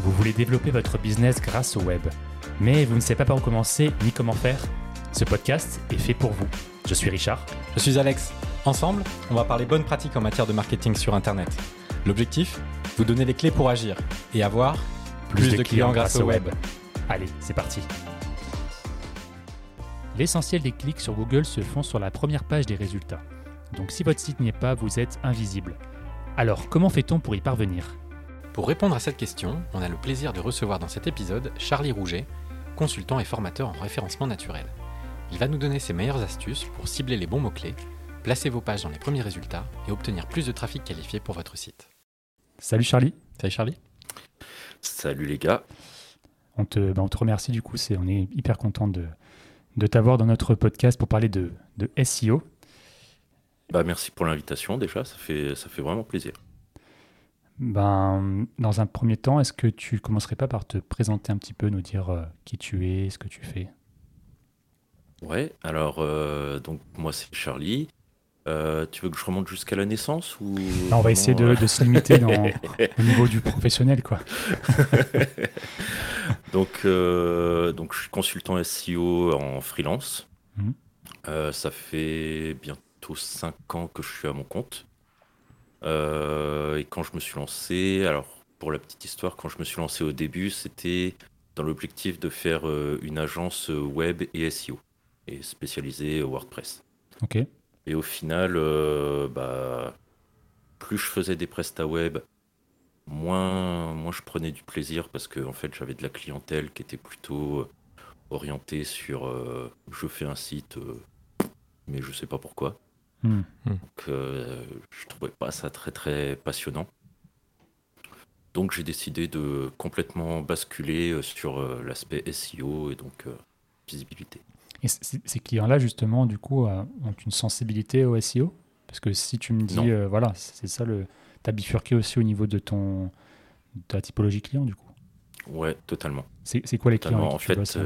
Vous voulez développer votre business grâce au web, mais vous ne savez pas par où commencer ni comment faire? Ce podcast est fait pour vous. Je suis Richard. Je suis Alex. Ensemble, on va parler bonnes pratiques en matière de marketing sur Internet. L'objectif? Vous donner les clés pour agir et avoir plus, de, clients, grâce au web. Allez, c'est parti. L'essentiel des clics sur Google se font sur la première page des résultats. Donc si votre site n'y est pas, vous êtes invisible. Alors, comment fait-on pour y parvenir? Pour répondre à cette question, on a le plaisir de recevoir dans cet épisode Charlie Rouget, consultant et formateur en référencement naturel. Il va nous donner ses meilleures astuces pour cibler les bons mots-clés, placer vos pages dans les premiers résultats et obtenir plus de trafic qualifié pour votre site. Salut Charlie. Salut Charlie. Salut les gars. On te, on te remercie du coup, c'est, on est hyper content de, de t'avoir dans notre podcast pour parler de, de SEO. Bah, merci pour l'invitation déjà, ça fait, ça fait vraiment plaisir. Ben, dans un premier temps, est-ce que tu commencerais pas par te présenter un petit peu, nous dire euh, qui tu es, ce que tu fais? Ouais, alors euh, donc moi c'est Charlie. Euh, tu veux que je remonte jusqu'à la naissance ou On va essayer de, de se limiter dans, au niveau du professionnel, quoi. donc, donc je suis consultant SEO en freelance. Mhm. ça fait bientôt 5 ans que je suis à mon compte. Euh, et quand je me suis lancé, alors pour la petite histoire, quand je me suis lancé au début, c'était dans l'objectif de faire euh, une agence web et SEO, et spécialisée WordPress. Ok. Et au final, euh, bah, plus je faisais des prestats web, moins, moins je prenais du plaisir parce que en fait, j'avais de la clientèle qui était plutôt orientée sur je fais un site, mais je sais pas pourquoi. Hmm. Donc, euh, je trouvais pas ça très très passionnant. Donc j'ai décidé de complètement basculer euh, sur euh, l'aspect SEO et donc visibilité. Et ces clients-là, justement, du coup, ont une sensibilité au SEO Parce que si tu me dis, voilà, c'est ça, le... tu as bifurqué aussi au niveau de, ton, de ta typologie client, du coup? Ouais, totalement. C'est quoi les clients En fait,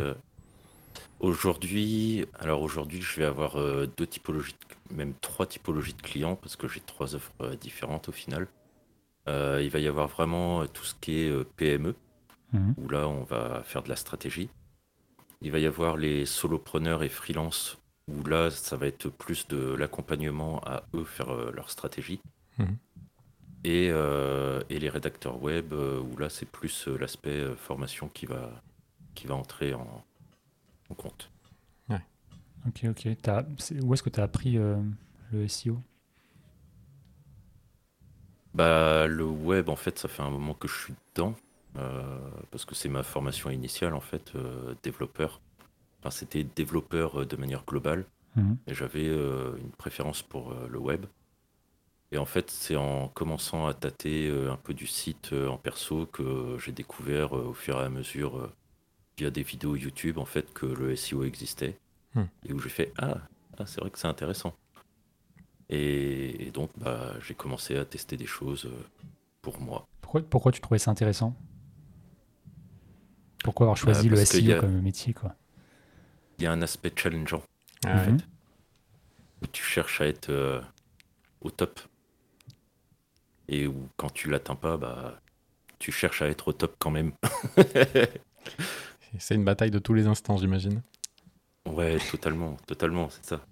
aujourd'hui, alors aujourd'hui, je vais avoir deux typologies même trois typologies de clients parce que j'ai trois offres euh, différentes au final. Euh, il va y avoir vraiment euh, tout ce qui est PME, mhm. où là on va faire de la stratégie. Il va y avoir les solopreneurs et freelance, où là ça va être plus de l'accompagnement à eux faire leur stratégie. Mhm. Et, et, les rédacteurs web, où là c'est plus l'aspect formation qui va, qui va entrer en, compte. Ok, ok. Où est-ce que tu as appris euh, le SEO bah, Le web, en fait, ça fait un moment que je suis dedans. Euh, parce que c'est ma formation initiale, en fait, euh, développeur. Enfin, c'était développeur de manière globale. Mhm. Et j'avais une préférence pour le web. Et en fait, c'est en commençant à tâter un peu du site en perso que j'ai découvert au fur et à mesure, via des vidéos YouTube, en fait, que le SEO existait. Hmm. Et où j'ai fait Ah, ah c'est vrai que c'est intéressant. Et, donc, bah, j'ai commencé à tester des choses euh, pour moi. Pourquoi, pourquoi tu trouvais ça intéressant? Pourquoi avoir choisi Bah, le SEO a- comme métier quoi? Il y a un aspect challengeant Ah où tu cherches à être euh, au top. Et où quand tu l'atteins pas, bah, tu cherches à être au top quand même. C'est une bataille de tous les instants, j'imagine. Ouais, totalement, totalement, c'est ça.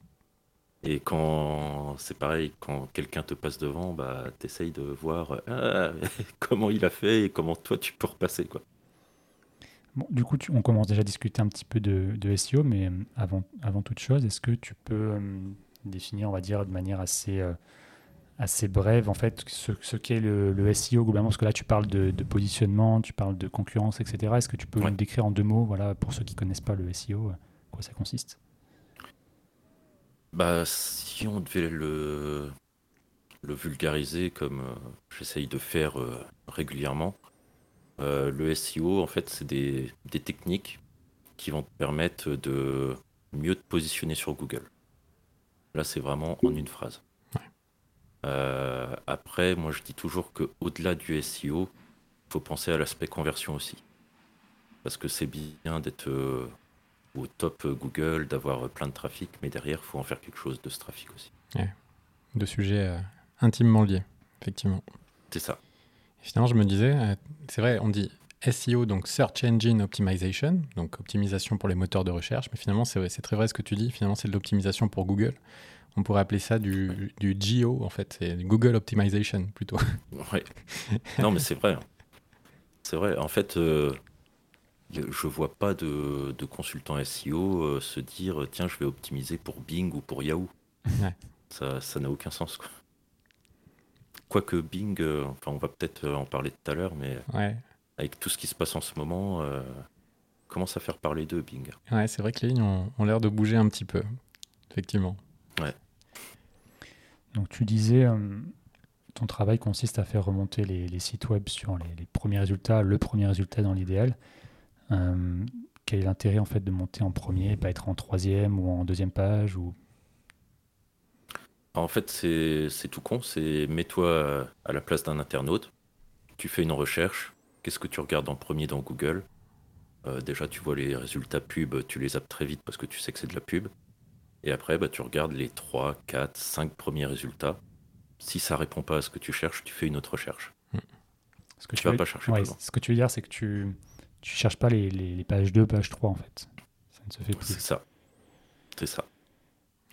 Et quand c'est pareil, quand quelqu'un te passe devant, bah t'essayes de voir ah, comment il a fait et comment toi tu peux repasser quoi. Bon, du coup, tu- on commence déjà à discuter un petit peu de, de SEO, mais euh, avant, avant toute chose, est-ce que tu peux euh, définir, on va dire, de manière assez, euh, assez brève, en fait, ce, ce qu'est le, le SEO globalement Parce que là, tu parles de, de positionnement, tu parles de concurrence, etc. Est-ce que tu peux Ouais. nous décrire en deux mots, voilà, pour ceux qui connaissent pas le SEO, euh, quoi ça consiste? Bah si on devait le, le vulgariser comme euh, j'essaye de faire euh, régulièrement, euh, le SEO en fait c'est des, des techniques qui vont te permettre de mieux te positionner sur Google. Là c'est vraiment en une phrase. Euh, après, moi je dis toujours que au-delà du SEO, il faut penser à l'aspect conversion aussi. Parce que c'est bien d'être euh, au top Google, d'avoir plein de trafic, mais derrière, il faut en faire quelque chose de ce trafic aussi. Deux sujets euh, intimement liés, effectivement. C'est ça. Finalement, je me disais, c'est vrai, on dit SEO, donc Search Engine Optimization, donc optimisation pour les moteurs de recherche, mais finalement, c'est très vrai ce que tu dis, finalement, c'est de l'optimisation pour Google. On pourrait appeler ça du, du GO, en fait, c'est Google Optimization plutôt. Ouais. Non, mais c'est vrai. C'est vrai. En fait, euh, je vois pas de, de consultant SEO euh, se dire tiens, je vais optimiser pour Bing ou pour Yahoo. Ça, ça n'a aucun sens. Quoi. Quoique Bing, euh, enfin, on va peut-être en parler tout à l'heure, mais avec tout ce qui se passe en ce moment, commence à faire parler d'eux, Bing. Ouais, c'est vrai que les lignes ont, ont l'air de bouger un petit peu, effectivement. Ouais. Donc tu disais, euh, ton travail consiste à faire remonter les, sites web sur les, premiers résultats, le premier résultat dans l'idéal. Euh, quel est l'intérêt en fait de monter en premier, pas être en troisième ou en deuxième page. En fait, c'est tout con. C'est mets-toi à la place d'un internaute. Tu fais une recherche. Qu'est-ce que tu regardes en premier dans Google? Euh, Déjà, tu vois les résultats pub, tu les zappes très vite parce que tu sais que c'est de la pub. Et après, bah, tu regardes les 3, 4, 5 premiers résultats. Si ça répond pas à ce que tu cherches, tu fais une autre recherche. Hmm. Ce que tu, vas pas chercher Ce que tu veux dire, c'est que tu tu cherches pas les, les, pages 2, page 3 en fait. Ça ne se fait plus. C'est ça. C'est ça.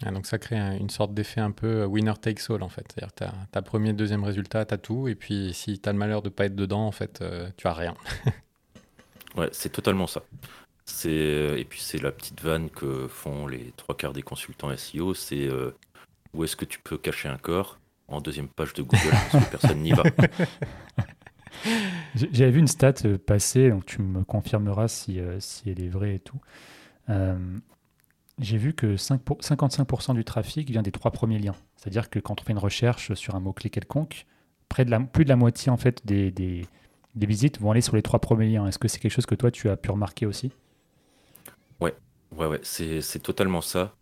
Ah, donc ça crée une sorte d'effet un peu euh, winner takes all en fait. C'est-à-dire tu as, premier, deuxième résultat, tu as tout, et puis si tu as le malheur de pas être dedans, en fait, euh, tu as rien. ouais, c'est totalement ça. C'est euh, et puis c'est la petite vanne que font les trois quarts des consultants SEO, c'est euh, où est-ce que tu peux cacher un corps en deuxième page de Google parce que personne n'y va. J'avais vu une stat euh, passer, donc tu me confirmeras si, si elle est vraie et tout. J'ai vu que 5 55% du trafic vient des trois premiers liens. C'est-à-dire que quand on fait une recherche sur un mot-clé quelconque, près de la, plus de la moitié en fait des, des, des visites vont aller sur les trois premiers liens. Est-ce que c'est quelque chose que toi tu as pu remarquer aussi? Ouais, ouais, c'est totalement ça.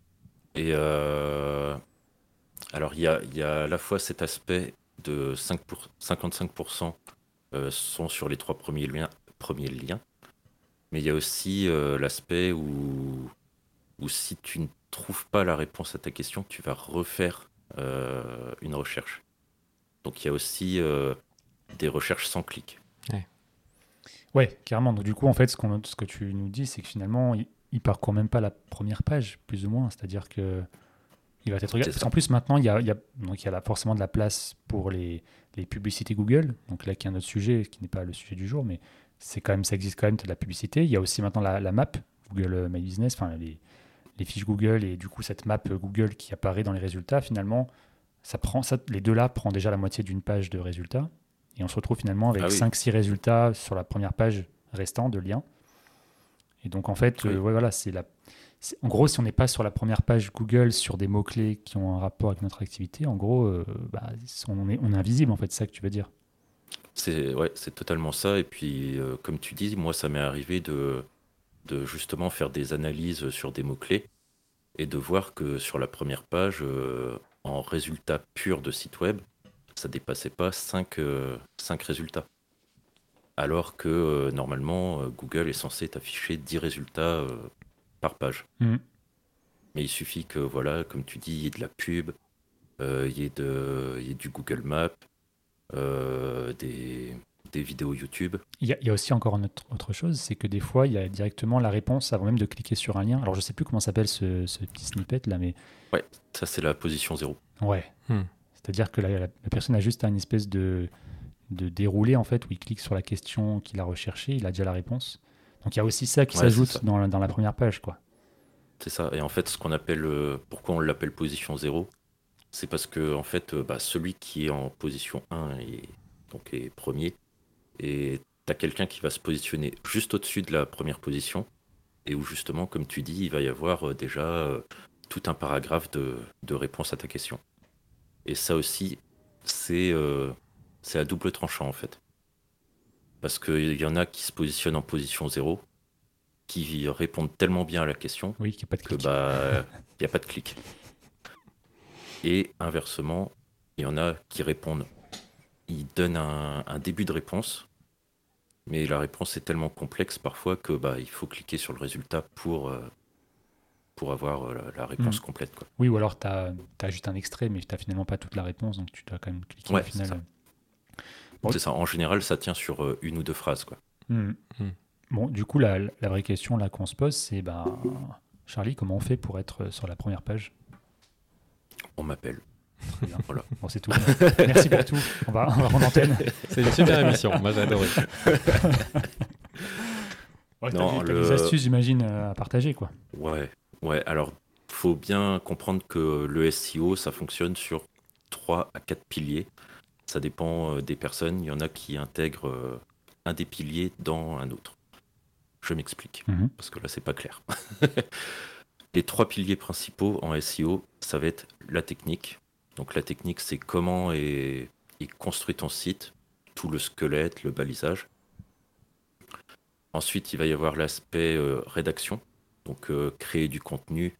Et euh, alors, il y a, y a à la fois cet aspect de 5 pour, 55% euh, sont sur les trois premiers liens, premiers liens mais il y a aussi euh, l'aspect où, où si tu ne trouves pas la réponse à ta question, tu vas refaire une recherche. Donc il y a aussi des recherches sans clic. Ouais. ouais, carrément. Donc du coup, en fait, ce, ce que tu nous dis, c'est que finalement, il parcourt même pas la première page, plus ou moins. C'est-à-dire que il va être regardé. En plus, maintenant, il y a, il y a donc il y a forcément de la place pour les, les, publicités Google. Donc là, qui est un autre sujet, qui n'est pas le sujet du jour, mais c'est quand même, ça existe quand même de la publicité. Il y a aussi maintenant la, la map Google My Business, enfin les, les, fiches Google et du coup cette map Google qui apparaît dans les résultats. Finalement, ça prend, ça, les deux là prend déjà la moitié d'une page de résultats et on se retrouve finalement avec 5-6 ah résultats sur la première page restant de liens. Et donc, en fait, euh, ouais, voilà, c'est la. En gros, si on n'est pas sur la première page Google sur des mots-clés qui ont un rapport avec notre activité, en gros, euh, bah, on, est, on est invisible, en fait, c'est ça que tu veux dire. C'est ouais, c'est totalement ça. Et puis, euh, comme tu dis, moi, ça m'est arrivé de, de justement faire des analyses sur des mots-clés et de voir que sur la première page, en résultat pur de site web, ça dépassait pas 5, 5 résultats alors que euh, normalement, euh, Google est censé t'afficher 10 résultats euh, par page. Mhm. Mais il suffit que, voilà, comme tu dis, il y ait de la pub, il y, ait du Google Maps, des, vidéos YouTube. Il y, a, aussi encore une autre, chose, c'est que des fois, il y a directement la réponse avant même de cliquer sur un lien. Alors, je sais plus comment s'appelle ce, petit snippet là, mais. Ouais, ça, c'est la position zéro. Ouais. Hmm. C'est-à-dire que la, personne a juste une espèce de, de dérouler en fait où il clique sur la question qu'il a recherchée, il a déjà la réponse. Donc il y a aussi ça qui s'ajoute dans, dans, la première page quoi. C'est ça. Et en fait, ce qu'on appelle, euh, pourquoi on l'appelle position 0, c'est parce que en fait, euh, bah, celui qui est en position 1 est, donc est premier, et tu as quelqu'un qui va se positionner juste au-dessus de la première position, et où justement, comme tu dis, il va y avoir euh, déjà tout un paragraphe de, de, réponse à ta question. Et ça aussi, c'est c'est à double tranchant en fait. Parce qu'il y en a qui se positionnent en position zéro, qui répondent tellement bien à la question oui, qu'il n'y a pas de clic. bah, il n'y a pas de clic. Et inversement, il y en a qui répondent, ils donnent un, début de réponse, mais la réponse est tellement complexe parfois que bah, il faut cliquer sur le résultat pour, euh, pour avoir euh, la, réponse hmm. complète. Quoi. Oui, ou alors tu as, juste un extrait, mais tu n'as finalement pas toute la réponse, donc tu dois quand même cliquer au final. C'est ça. En général, ça tient sur euh, une ou deux phrases, quoi. Hmm. Hmm. Bon, du coup, la, la vraie question là qu'on se pose, c'est ben, Charlie, comment on fait pour être sur la première page? On m'appelle. Voilà. Bon, c'est tout. Merci pour tout. On va, on va rendre antenne. C'est une super émission, moi j'ai adoré. Ouais, Non, des astuces, j'imagine, euh, à partager, quoi. Ouais, ouais. Alors, faut bien comprendre que le SEO, ça fonctionne sur 3 à 4 piliers. Ça dépend euh, des personnes. Il y en a qui intègrent euh, un des piliers dans un autre. Je m'explique, Mhm. parce que là, c'est pas clair. Les trois piliers principaux en SEO, ça va être la technique. Donc, la technique, c'est comment est, est construit ton site, tout le squelette, le balisage. Ensuite, il va y avoir l'aspect euh, rédaction. Donc euh, créer du contenu,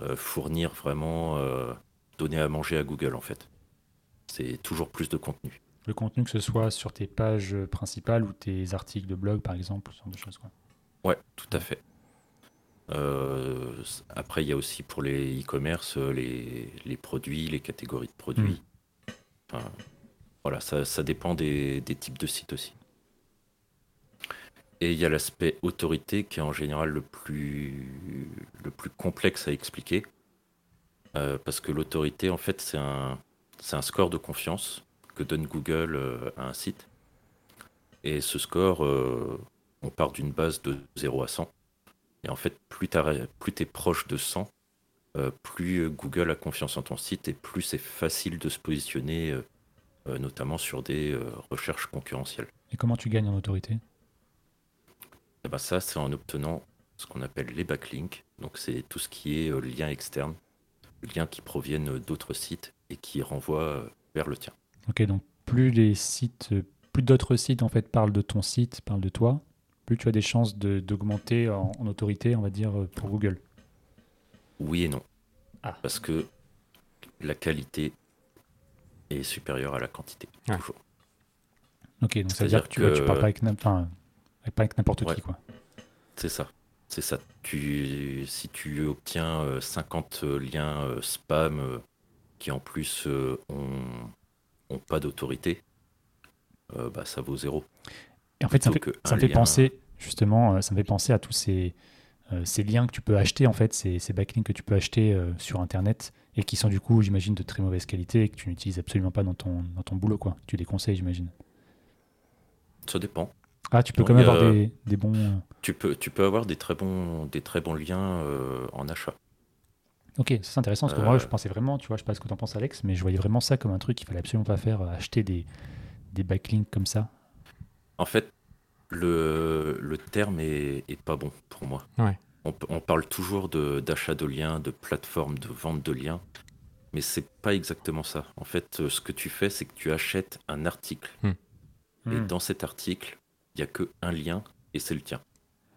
euh, fournir vraiment, donner à manger à Google en fait. C'est toujours plus de contenu. Le contenu, que ce soit sur tes pages principales ou tes articles de blog, par exemple, ce genre de choses, quoi. Ouais, tout à fait. Euh, après, il y a aussi pour les e-commerce euh, les, les produits, les catégories de produits. Enfin, voilà, ça, ça dépend des, des types de sites aussi. Et il y a l'aspect autorité qui est en général le plus, le plus complexe à expliquer. Euh, parce que l'autorité, en fait, c'est un, c'est un score de confiance que donne Google euh, à un site. Et ce score, euh, on part d'une base de 0 à 100. Et en fait, plus tu es proche de 100, euh, plus Google a confiance en ton site et plus c'est facile de se positionner, notamment sur des recherches concurrentielles. Et comment tu gagnes en autorité? Et ben ça, c'est en obtenant ce qu'on appelle les backlinks. Donc c'est tout ce qui est lien externe, liens qui proviennent d'autres sites et qui renvoient vers le tien. Ok, donc plus les sites, plus d'autres sites en fait parlent de ton site, parlent de toi, plus tu as des chances de- d'augmenter en, en autorité, on va dire, pour Google. Oui et non. Ah. Parce que la qualité est supérieure à la quantité. Ouais. Toujours. Ok, donc ça veut dire C'est-à-dire que tu, que- parles pas avec, pas n'importe Ouais. qui, quoi. C'est ça. C'est ça. Tu, si tu obtiens euh, 50 liens euh, spam euh, qui en plus euh, ont, ont pas d'autorité, euh, bah, ça vaut zéro. Et en fait, ça me fait, ça fait penser, justement, euh, ça me fait penser à tous ces, euh, ces liens que tu peux acheter, en fait, ces, ces backlinks que tu peux acheter euh, sur Internet et qui sont du coup, j'imagine, de très mauvaise qualité et que tu n'utilises absolument pas dans ton, dans ton boulot, quoi. Tu les conseilles, j'imagine. Ça dépend. Ah, tu peux quand même a- avoir des, des bons... euh, Tu peux, tu peux avoir des très bons, des très bons liens euh, en achat. Ok, ça, c'est intéressant parce que moi Euh. je pensais vraiment, tu vois, je sais pas ce que tu en penses Alex, mais je voyais vraiment ça comme un truc qu'il fallait absolument pas faire, euh, acheter des, des backlinks comme ça. En fait, le, le terme est, est pas bon pour moi. Ouais. On, parle toujours de- d'achat de, liens, de plateforme de vente de liens, mais c'est pas exactement ça. En fait, euh, ce que tu fais, c'est que tu achètes un article. Et Hmm, dans cet article, il n'y a que un lien et c'est le tien.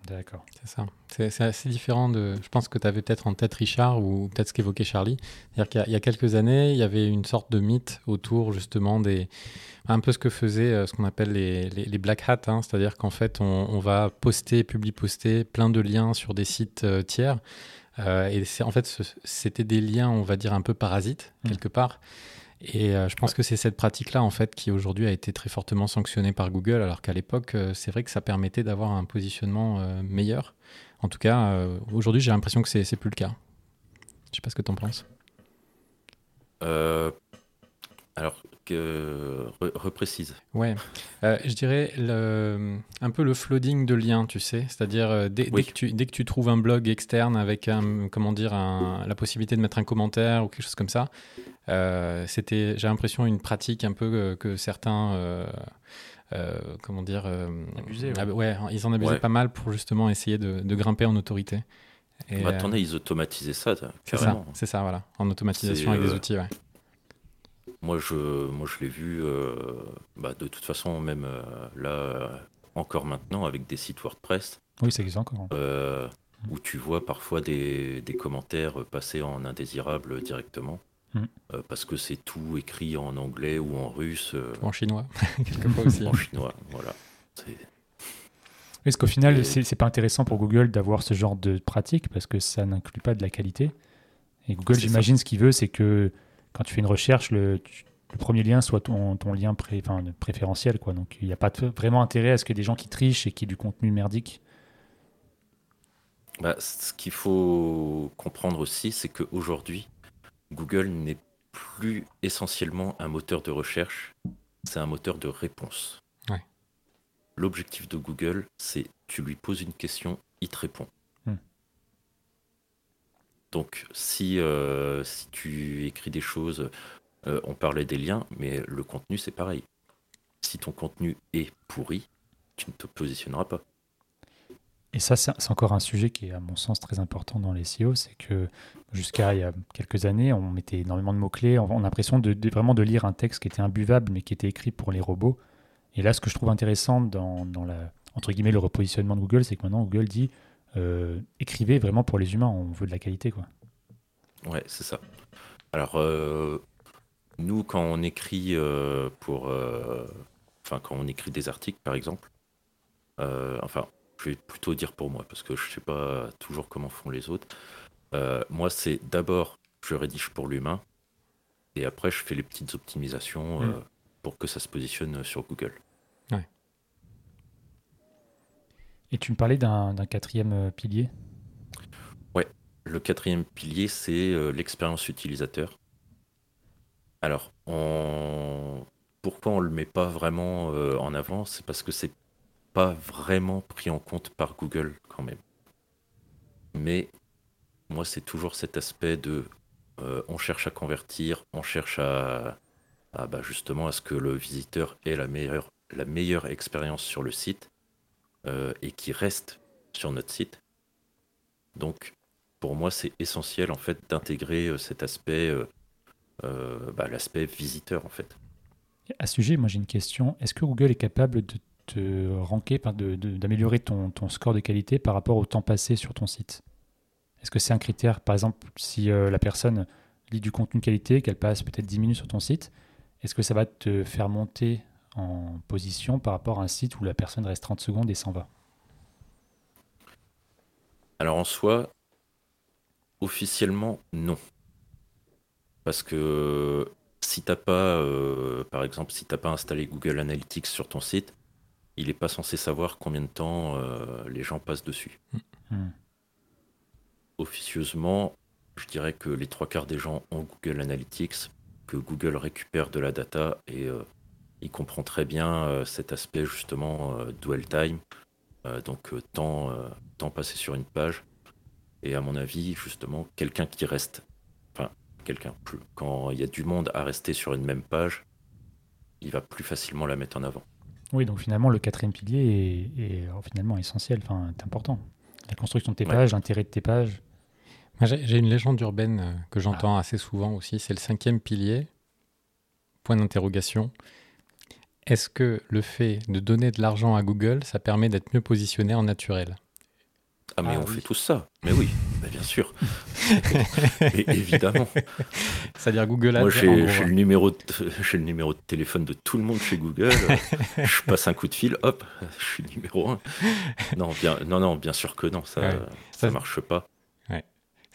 D'accord. C'est ça. C'est assez différent de. Je pense que tu avais peut-être en tête Richard ou peut-être ce qu'évoquait Charlie. C'est-à-dire qu'il y a- il y, a quelques années, il y avait une sorte de mythe autour justement des. Un peu ce que faisaient euh, ce qu'on appelle les, les, les black hats. hein. C'est-à-dire qu'en fait, on, on va poster, publie-poster plein de liens sur des sites euh, tiers. Euh, et c'est- en fait, c'était des liens, on va dire, un peu parasites, Mm. quelque part. Et euh, je pense que c'est cette pratique-là, en fait, qui aujourd'hui a été très fortement sanctionnée par Google, alors qu'à l'époque, euh, c'est vrai que ça permettait d'avoir un positionnement euh, meilleur. En tout cas, euh, aujourd'hui, j'ai l'impression que c'est plus le cas. Je sais pas ce que tu en penses. Euh, alors, que, re- reprécise. Ouais, Euh, je dirais le- un peu le flooding de liens, tu sais, c'est-à-dire euh, dès, que tu, dès que tu trouves un blog externe avec un, comment dire, un- la possibilité de mettre un commentaire ou quelque chose comme ça, euh, c'était, j'ai l'impression, une pratique un peu euh, que certains, euh, euh, comment dire, euh, Abusaient, ouais. ah, ouais, ils en abusaient Ouais. pas mal pour justement essayer de, de grimper en autorité. Et, Bah, euh, Attendez, ils automatisaient ça, c'est ça, ça, voilà, en automatisation avec des euh, outils, ouais. Moi, je, moi, je l'ai vu, euh, bah, de toute façon, même euh, là, euh, encore maintenant, avec des sites WordPress, Oui, ça existe encore. hein. euh, où tu vois parfois des, des commentaires passer en indésirable directement, Mm. euh, parce que c'est tout écrit en anglais ou en russe, euh, Ou en chinois, quelquefois aussi. en chinois. Voilà. Parce qu'au final, Et- c'est c'est pas intéressant pour Google d'avoir ce genre de pratique parce que ça n'inclut pas de la qualité. Et Google, C'est ça. j'imagine, ce qu'il veut, c'est que quand tu fais une recherche, le, tu, le premier lien soit ton, ton lien pré, préférentiel. Quoi. Donc il n'y a pas de- vraiment intérêt à ce que des gens qui trichent et qui aient du contenu merdique. Bah, ce qu'il faut comprendre aussi, c'est qu'aujourd'hui, Google n'est plus essentiellement un moteur de recherche, c'est un moteur de réponse. Ouais. L'objectif de Google, c'est tu lui poses une question, il te répond. Donc si, euh, si tu écris des choses, euh, on parlait des liens, mais le contenu, c'est pareil. Si ton contenu est pourri, tu ne te positionneras pas. Et ça, c'est encore un sujet qui est, à mon sens, très important dans les SEO. C'est que jusqu'à il y a quelques années, on mettait énormément de mots-clés. On a l'impression de, de- vraiment de lire un texte qui était imbuvable, mais qui était écrit pour les robots. Et là, ce que je trouve intéressant dans, dans la, entre guillemets, le repositionnement de Google, c'est que maintenant, Google dit euh, écrivez vraiment pour les humains, on veut de la qualité. Quoi. Ouais, c'est ça. Alors, euh, nous, quand on écrit euh, pour, euh, enfin, quand on écrit des articles, par exemple, euh, enfin, je vais plutôt dire pour moi, parce que je sais pas toujours comment font les autres. Euh, moi, c'est d'abord, je rédige pour l'humain, et après, je fais les petites optimisations euh, Mm. pour que ça se positionne sur Google. Et tu me parlais d'un quatrième euh, pilier. Le quatrième pilier, c'est euh, l'expérience utilisateur. Alors, pourquoi on ne le met pas vraiment euh, en avant C'est parce que c'est pas vraiment pris en compte par Google quand même. Mais moi, c'est toujours cet aspect de on cherche à convertir, on cherche à, bah, justement à ce que le visiteur ait la meilleure expérience sur le site euh, et qui reste sur notre site. Donc, pour moi, c'est essentiel en fait d'intégrer euh, cet aspect, euh, bah, l'aspect visiteur en fait. À ce sujet, moi j'ai une question. Est-ce que Google est capable de te ranker, d'améliorer ton, ton score de qualité par rapport au temps passé sur ton site? Est-ce que c'est un critère, par exemple, si la personne lit du contenu de qualité, qu'elle passe peut-être 10 minutes sur ton site, est-ce que ça va te faire monter en position par rapport à un site où la personne reste 30 secondes et s'en va Alors en soi, officiellement, non. Parce que si t'as pas, euh, par exemple, si t'as pas installé Google Analytics sur ton site, il n'est pas censé savoir combien de temps euh, les gens passent dessus. Hmm. Officieusement, je dirais que les trois quarts des gens ont Google Analytics, que Google récupère de la data et euh, il comprend très bien euh, cet aspect justement euh, dwell time, euh, donc euh, temps, euh, temps passé sur une page. Et à mon avis, justement, quelqu'un qui reste, enfin, quelqu'un, plus, quand il y a du monde à rester sur une même page, il va plus facilement la mettre en avant. Oui, donc finalement, le quatrième pilier est, est, finalement essentiel, enfin, est important. La construction de tes Ouais. pages, l'intérêt de tes pages. Moi, J'ai une légende urbaine que j'entends assez souvent aussi, c'est le cinquième pilier. Point d'interrogation. Est-ce que le fait de donner de l'argent à Google, ça permet d'être mieux positionné en naturel? Ah mais Ah, on oui. fait tous ça. Mais oui, bien sûr. Évidemment. C'est-à-dire Google Ads, Moi, en j'ai le, numéro de- j'ai le numéro de téléphone de tout le monde chez Google. Euh, je passe un coup de fil, hop, je suis numéro un. Non, bien, non, non, bien sûr que non, ça, Ouais. ça Ça, marche pas.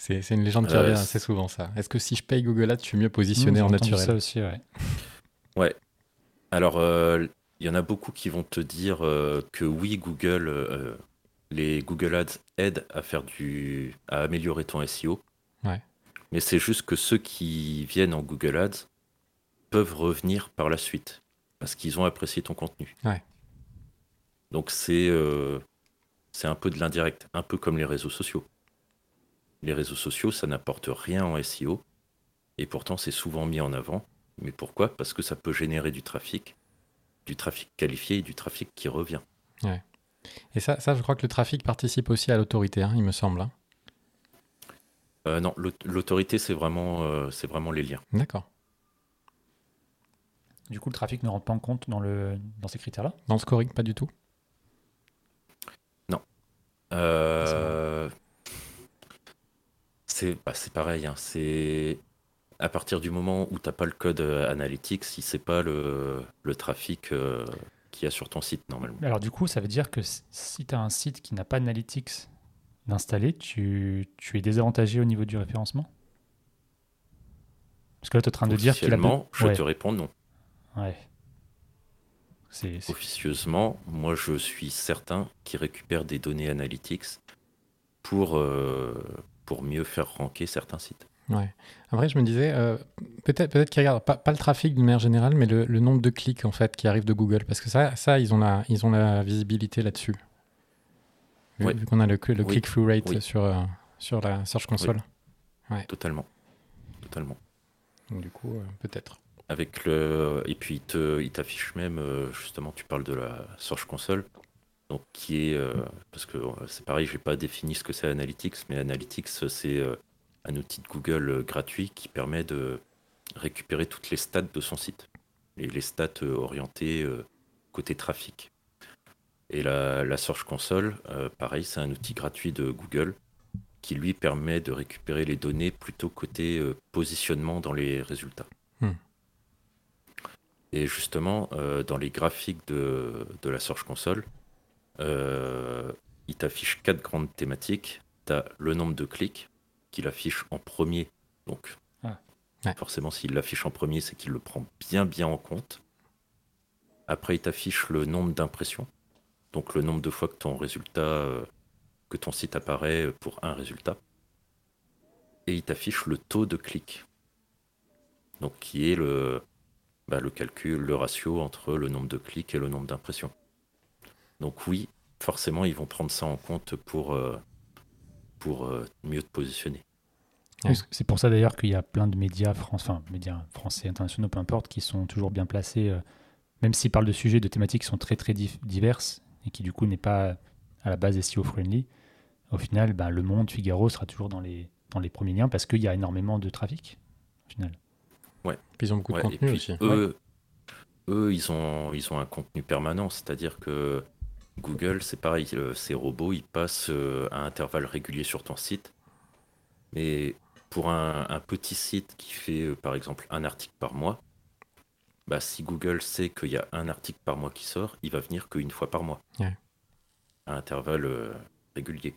C'est c'est une légende qui Euh, revient c'est- assez souvent, ça. Est-ce que si je paye Google Ads, je suis mieux positionné Mmh, en naturel? ça aussi, ouais. Alors, euh, il y en a beaucoup qui vont te dire euh, que oui, Google, euh, les Google Ads aident à faire du, à améliorer ton SEO. Ouais. Mais c'est juste que ceux qui viennent en Google Ads peuvent revenir par la suite parce qu'ils ont apprécié ton contenu. Ouais. Donc c'est c'est un peu de l'indirect, un peu comme les réseaux sociaux. Les réseaux sociaux, ça n'apporte rien en SEO et pourtant c'est souvent mis en avant. Mais pourquoi? Parce que ça peut générer du trafic, du trafic qualifié et du trafic qui revient. Et ça, ça, je crois que le trafic participe aussi à l'autorité, hein, il me semble. hein. Euh, non, l'aut- l'autorité, c'est vraiment, euh, c'est vraiment les liens. D'accord. Du coup, le trafic ne rentre pas en compte dans, le, dans ces critères-là? Dans le scoring, pas du tout? Euh, c'est bah, c'est pareil, hein, c'est à partir du moment où tu n'as pas le code euh, analytics, si c'est pas le, le trafic euh, qu'il y a sur ton site normalement. Alors du coup, ça veut dire que si tu as un site qui n'a pas d'analytics d'installer, tu, tu es désavantagé au niveau du référencement? Parce que là, tu es en train de dire qu'il a. Officiellement, je Ouais. te réponds non. Ouais. Officieusement, moi je suis certain qu'ils récupèrent des données analytics pour, euh, pour mieux faire ranker certains sites. Ouais. Après, je me disais, euh, peut-être peut qu'ils regardent pas, pas le trafic d'une manière générale, mais le, le nombre de clics en fait qui arrivent de Google, parce que ça, ça ils ont la, ils ont la visibilité là-dessus. Vu, Ouais. vu qu'on a le, le Oui. click-through rate Oui. sur, euh, sur la Search Console. Totalement. Totalement. Donc, du coup, euh, peut-être. Avec le... Et puis il t'affiche même, justement, tu parles de la Search Console, donc qui est... parce que c'est pareil, j'ai pas défini ce que c'est Analytics, mais Analytics, c'est un outil de Google euh, gratuit qui permet de récupérer toutes les stats de son site. Et les stats euh, orientées euh, côté trafic. Et la, la Search Console, pareil, c'est un outil gratuit de Google qui lui permet de récupérer les données plutôt côté positionnement dans les résultats. Hmm. Et justement, euh, dans les graphiques de, de la Search Console, euh, il t'affiche quatre grandes thématiques. Tu as le nombre de clics qu'il affiche en premier. Donc, Ah. Ouais. forcément, s'il l'affiche en premier, c'est qu'il le prend bien, bien en compte. Après, il t'affiche le nombre d'impressions. Donc, le nombre de fois que ton résultat, euh, que ton site apparaît pour un résultat. Et il t'affiche le taux de clic. Donc, qui est le, bah, le calcul, le ratio entre le nombre de clics et le nombre d'impressions. Donc oui, forcément, ils vont prendre ça en compte pour, euh, pour euh, mieux te positionner. Ouais. C'est pour ça d'ailleurs qu'il y a plein de médias, France, enfin, médias français, internationaux, peu importe, qui sont toujours bien placés, euh, même s'ils parlent de sujets, de thématiques qui sont très très diverses et qui du coup n'est pas à la base SEO friendly. Au final, bah, Le Monde, Figaro sera toujours dans les, dans les premiers liens parce qu'il y a énormément de trafic. Au final. Puis ils ont beaucoup Ouais, de et contenu puis, aussi. Eux, eux ils, ont, ils ont un contenu permanent, c'est-à-dire que Google, c'est pareil, euh, ces robots, ils passent euh, à intervalles réguliers sur ton site. Mais pour un, un petit site qui fait, euh, par exemple, un article par mois, bah, si Google sait qu'il y a un article par mois qui sort, il va venir qu'une fois par mois, Ouais. à intervalles euh, réguliers.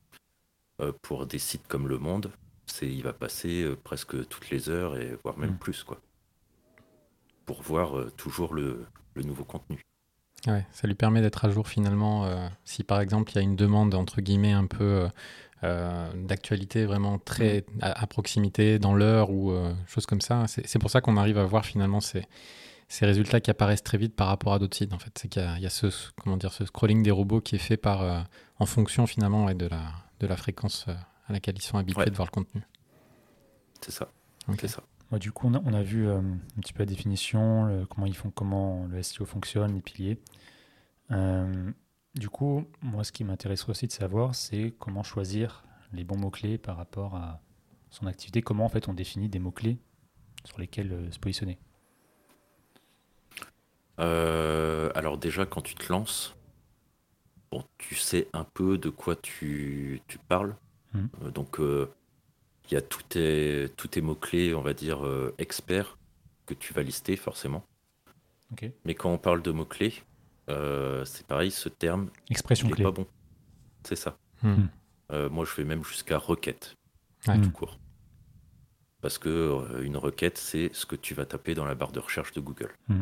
Euh, pour des sites comme Le Monde, c'est, il va passer euh, presque toutes les heures, et voire même Mm. plus, quoi pour voir euh, toujours le, le nouveau contenu. Ouais, ça lui permet d'être à jour finalement. si par exemple il y a une demande entre guillemets un peu d'actualité vraiment très à, à proximité dans l'heure ou euh, choses comme ça, c'est c'est pour ça qu'on arrive à voir finalement ces, ces résultats qui apparaissent très vite par rapport à d'autres sites. En fait, c'est qu'il y a, il y a ce, comment dire ce scrolling des robots qui est fait par euh, en fonction finalement ouais, de la de la fréquence euh, à laquelle ils sont habitués Ouais. de voir le contenu. C'est ça, Ok. c'est ça. Du coup, on a, on a vu euh, un petit peu la définition, le- comment ils font, comment le SEO fonctionne, les piliers. Euh, du coup, moi, ce qui m'intéresserait aussi de savoir, c'est comment choisir les bons mots-clés par rapport à son activité. Comment, en fait, on définit des mots-clés sur lesquels euh, se positionner? Euh, alors déjà, quand tu te lances, bon, tu sais un peu de quoi tu, tu parles. Mhm. Euh, donc, il y a tous tes, tous tes mots-clés, on va dire, experts, que tu vas lister forcément. Ok. Mais quand on parle de mots-clés, euh, c'est pareil, ce terme, Expression il n'est clé. pas bon. C'est ça. Hmm. Euh, moi, je vais même jusqu'à requête, Ouais. tout court. Parce que euh, une requête, c'est ce que tu vas taper dans la barre de recherche de Google. Mm.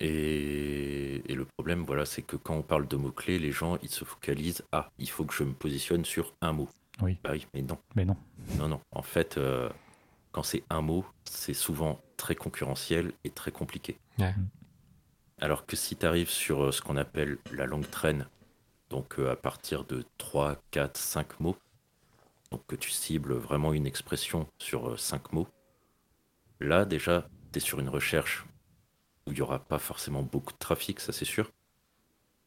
Et, et le problème, voilà, c'est que quand on parle de mots-clés, les gens, ils se focalisent Ah, il faut que je me positionne sur un mot. Oui. Bah oui, mais non, Mais non. non, non. En fait, euh, quand c'est un mot, c'est souvent très concurrentiel et très compliqué. Ouais. Alors que si tu arrives sur euh, ce qu'on appelle la longue traîne, donc euh, à partir de 3, 4, 5 mots, donc que tu cibles vraiment une expression sur 5 mots, là déjà, tu es sur une recherche où il n'y aura pas forcément beaucoup de trafic, ça c'est sûr,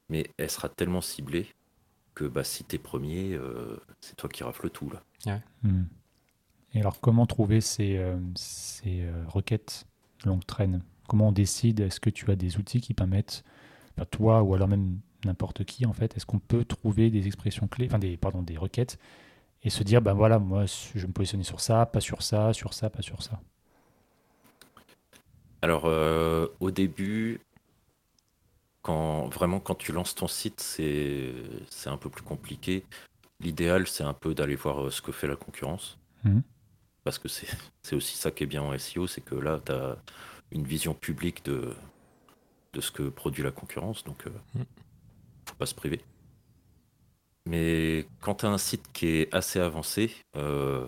mais elle sera tellement ciblée que bah, si tu es premier, euh, c'est toi qui rafle tout là. Hmm. Et alors, comment trouver ces, euh, ces euh, requêtes longue traîne? Comment on décide Est-ce que tu as des outils qui permettent, toi ou alors même n'importe qui en fait, est-ce qu'on peut trouver des expressions clés, enfin des, pardon, des requêtes et se dire, ben voilà, moi je vais me positionner sur ça, pas sur ça, sur ça, pas sur ça? Alors, euh, au début, quand, vraiment, quand tu lances ton site, c'est c'est un peu plus compliqué. L'idéal, c'est un peu d'aller voir euh, ce que fait la concurrence. Mhm. parce que c'est c'est aussi ça qui est bien en SEO, c'est que là, tu as une vision publique de, de ce que produit la concurrence, donc euh, Mm. faut pas se priver. Mais quand tu as un site qui est assez avancé, euh,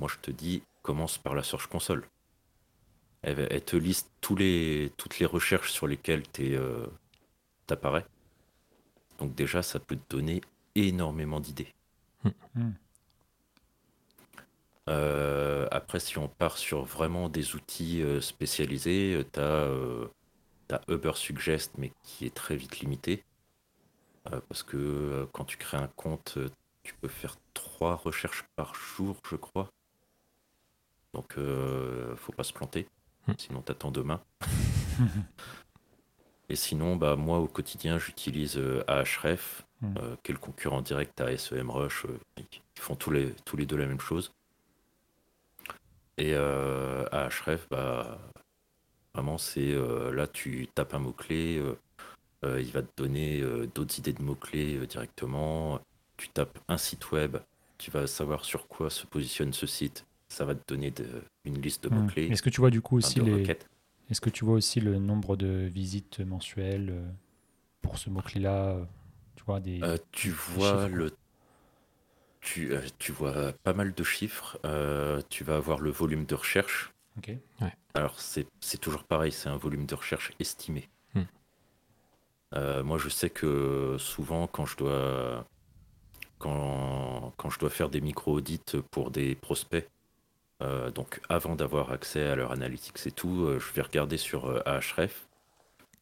moi je te dis, commence par la Search Console. Elle, te liste tous les, toutes les recherches sur lesquelles tu apparais. Donc déjà, ça peut te donner énormément d'idées. Hmm. Euh, après, si on part sur vraiment des outils euh, spécialisés, tu as, Uber Suggest, mais qui est très vite limité. Euh, parce que euh, quand tu crées un compte, euh, tu peux faire trois recherches par jour, je crois. Donc, euh, faut pas se planter. Hmm. Sinon, t'attends demain. Et sinon, bah, moi, au quotidien, j'utilise euh, Ahref, Hmm. euh, qui est le concurrent direct à SEMrush. euh, ils font tous les, tous les deux la même chose. Et euh, Ahref, bah, vraiment, c'est euh, là, tu tapes un mot-clé, euh, il va te donner d'autres idées de mots-clés directement. Tu tapes un site web, tu vas savoir sur quoi se positionne ce site. Ça va te donner de- une liste de Hmm. mots-clés, Est-ce que tu vois du coup aussi les. Est-ce que tu vois aussi le nombre de visites mensuelles pour ce mot-clé-là Tu vois des. Euh, tu vois le tu, euh, tu vois pas mal de chiffres. Euh, tu vas avoir le volume de recherche. Ok. Alors c'est c'est toujours pareil, c'est un volume de recherche estimé. Hmm. Euh, moi je sais que souvent quand je dois quand, quand je dois faire des micro-audits pour des prospects, euh, donc avant d'avoir accès à leur analytics et tout, euh, je vais regarder sur euh, Ahref.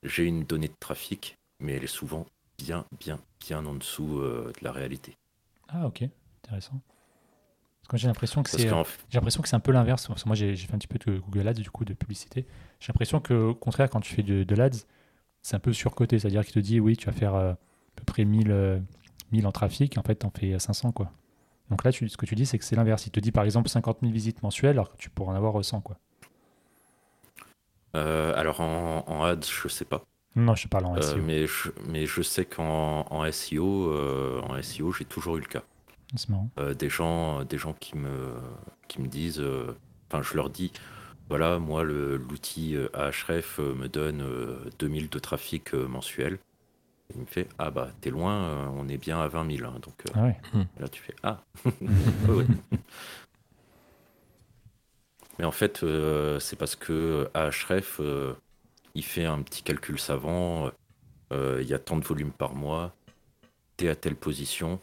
J'ai une donnée de trafic, mais elle est souvent bien, bien, bien en dessous euh, de la réalité. Ah ok, intéressant. Parce que j'ai l'impression que c'est. qu'en J'ai l'impression que c'est un peu l'inverse. Parce que moi, j'ai fait un petit peu de Google Ads, du coup, de publicité. J'ai l'impression que, au contraire, quand tu fais de, de l'Ads, c'est un peu surcoté. C'est-à-dire qu'il te dit, oui, tu vas faire euh, à peu près 1000, euh, 1000 en trafic. En fait, tu en fais 500, quoi. Donc là, tu, ce que tu dis, c'est que c'est l'inverse. Il te dit, par exemple, 50 000 visites mensuelles, alors que tu pourrais en avoir 100, quoi. Euh, alors en, en ads, je sais pas. Non, je parle en Euh, SEO. mais, je, mais je sais qu'en en SEO, euh, en SEO, j'ai toujours eu le cas. C'est marrant. Euh, des gens, des gens qui me, qui me disent, euh, enfin, je leur dis, voilà, moi, l'outil euh, Ahref euh, me donne euh, 2000 de trafic euh, mensuel. Il me fait, ah bah, t'es loin, euh, on est bien à 20 000. hein. donc euh, Ah ouais. là, tu fais, ah. Ouais, ouais. Mais en fait, euh, c'est parce que Ahref, euh, il fait un petit calcul savant. euh, Il y a tant de volume par mois, t'es à telle position,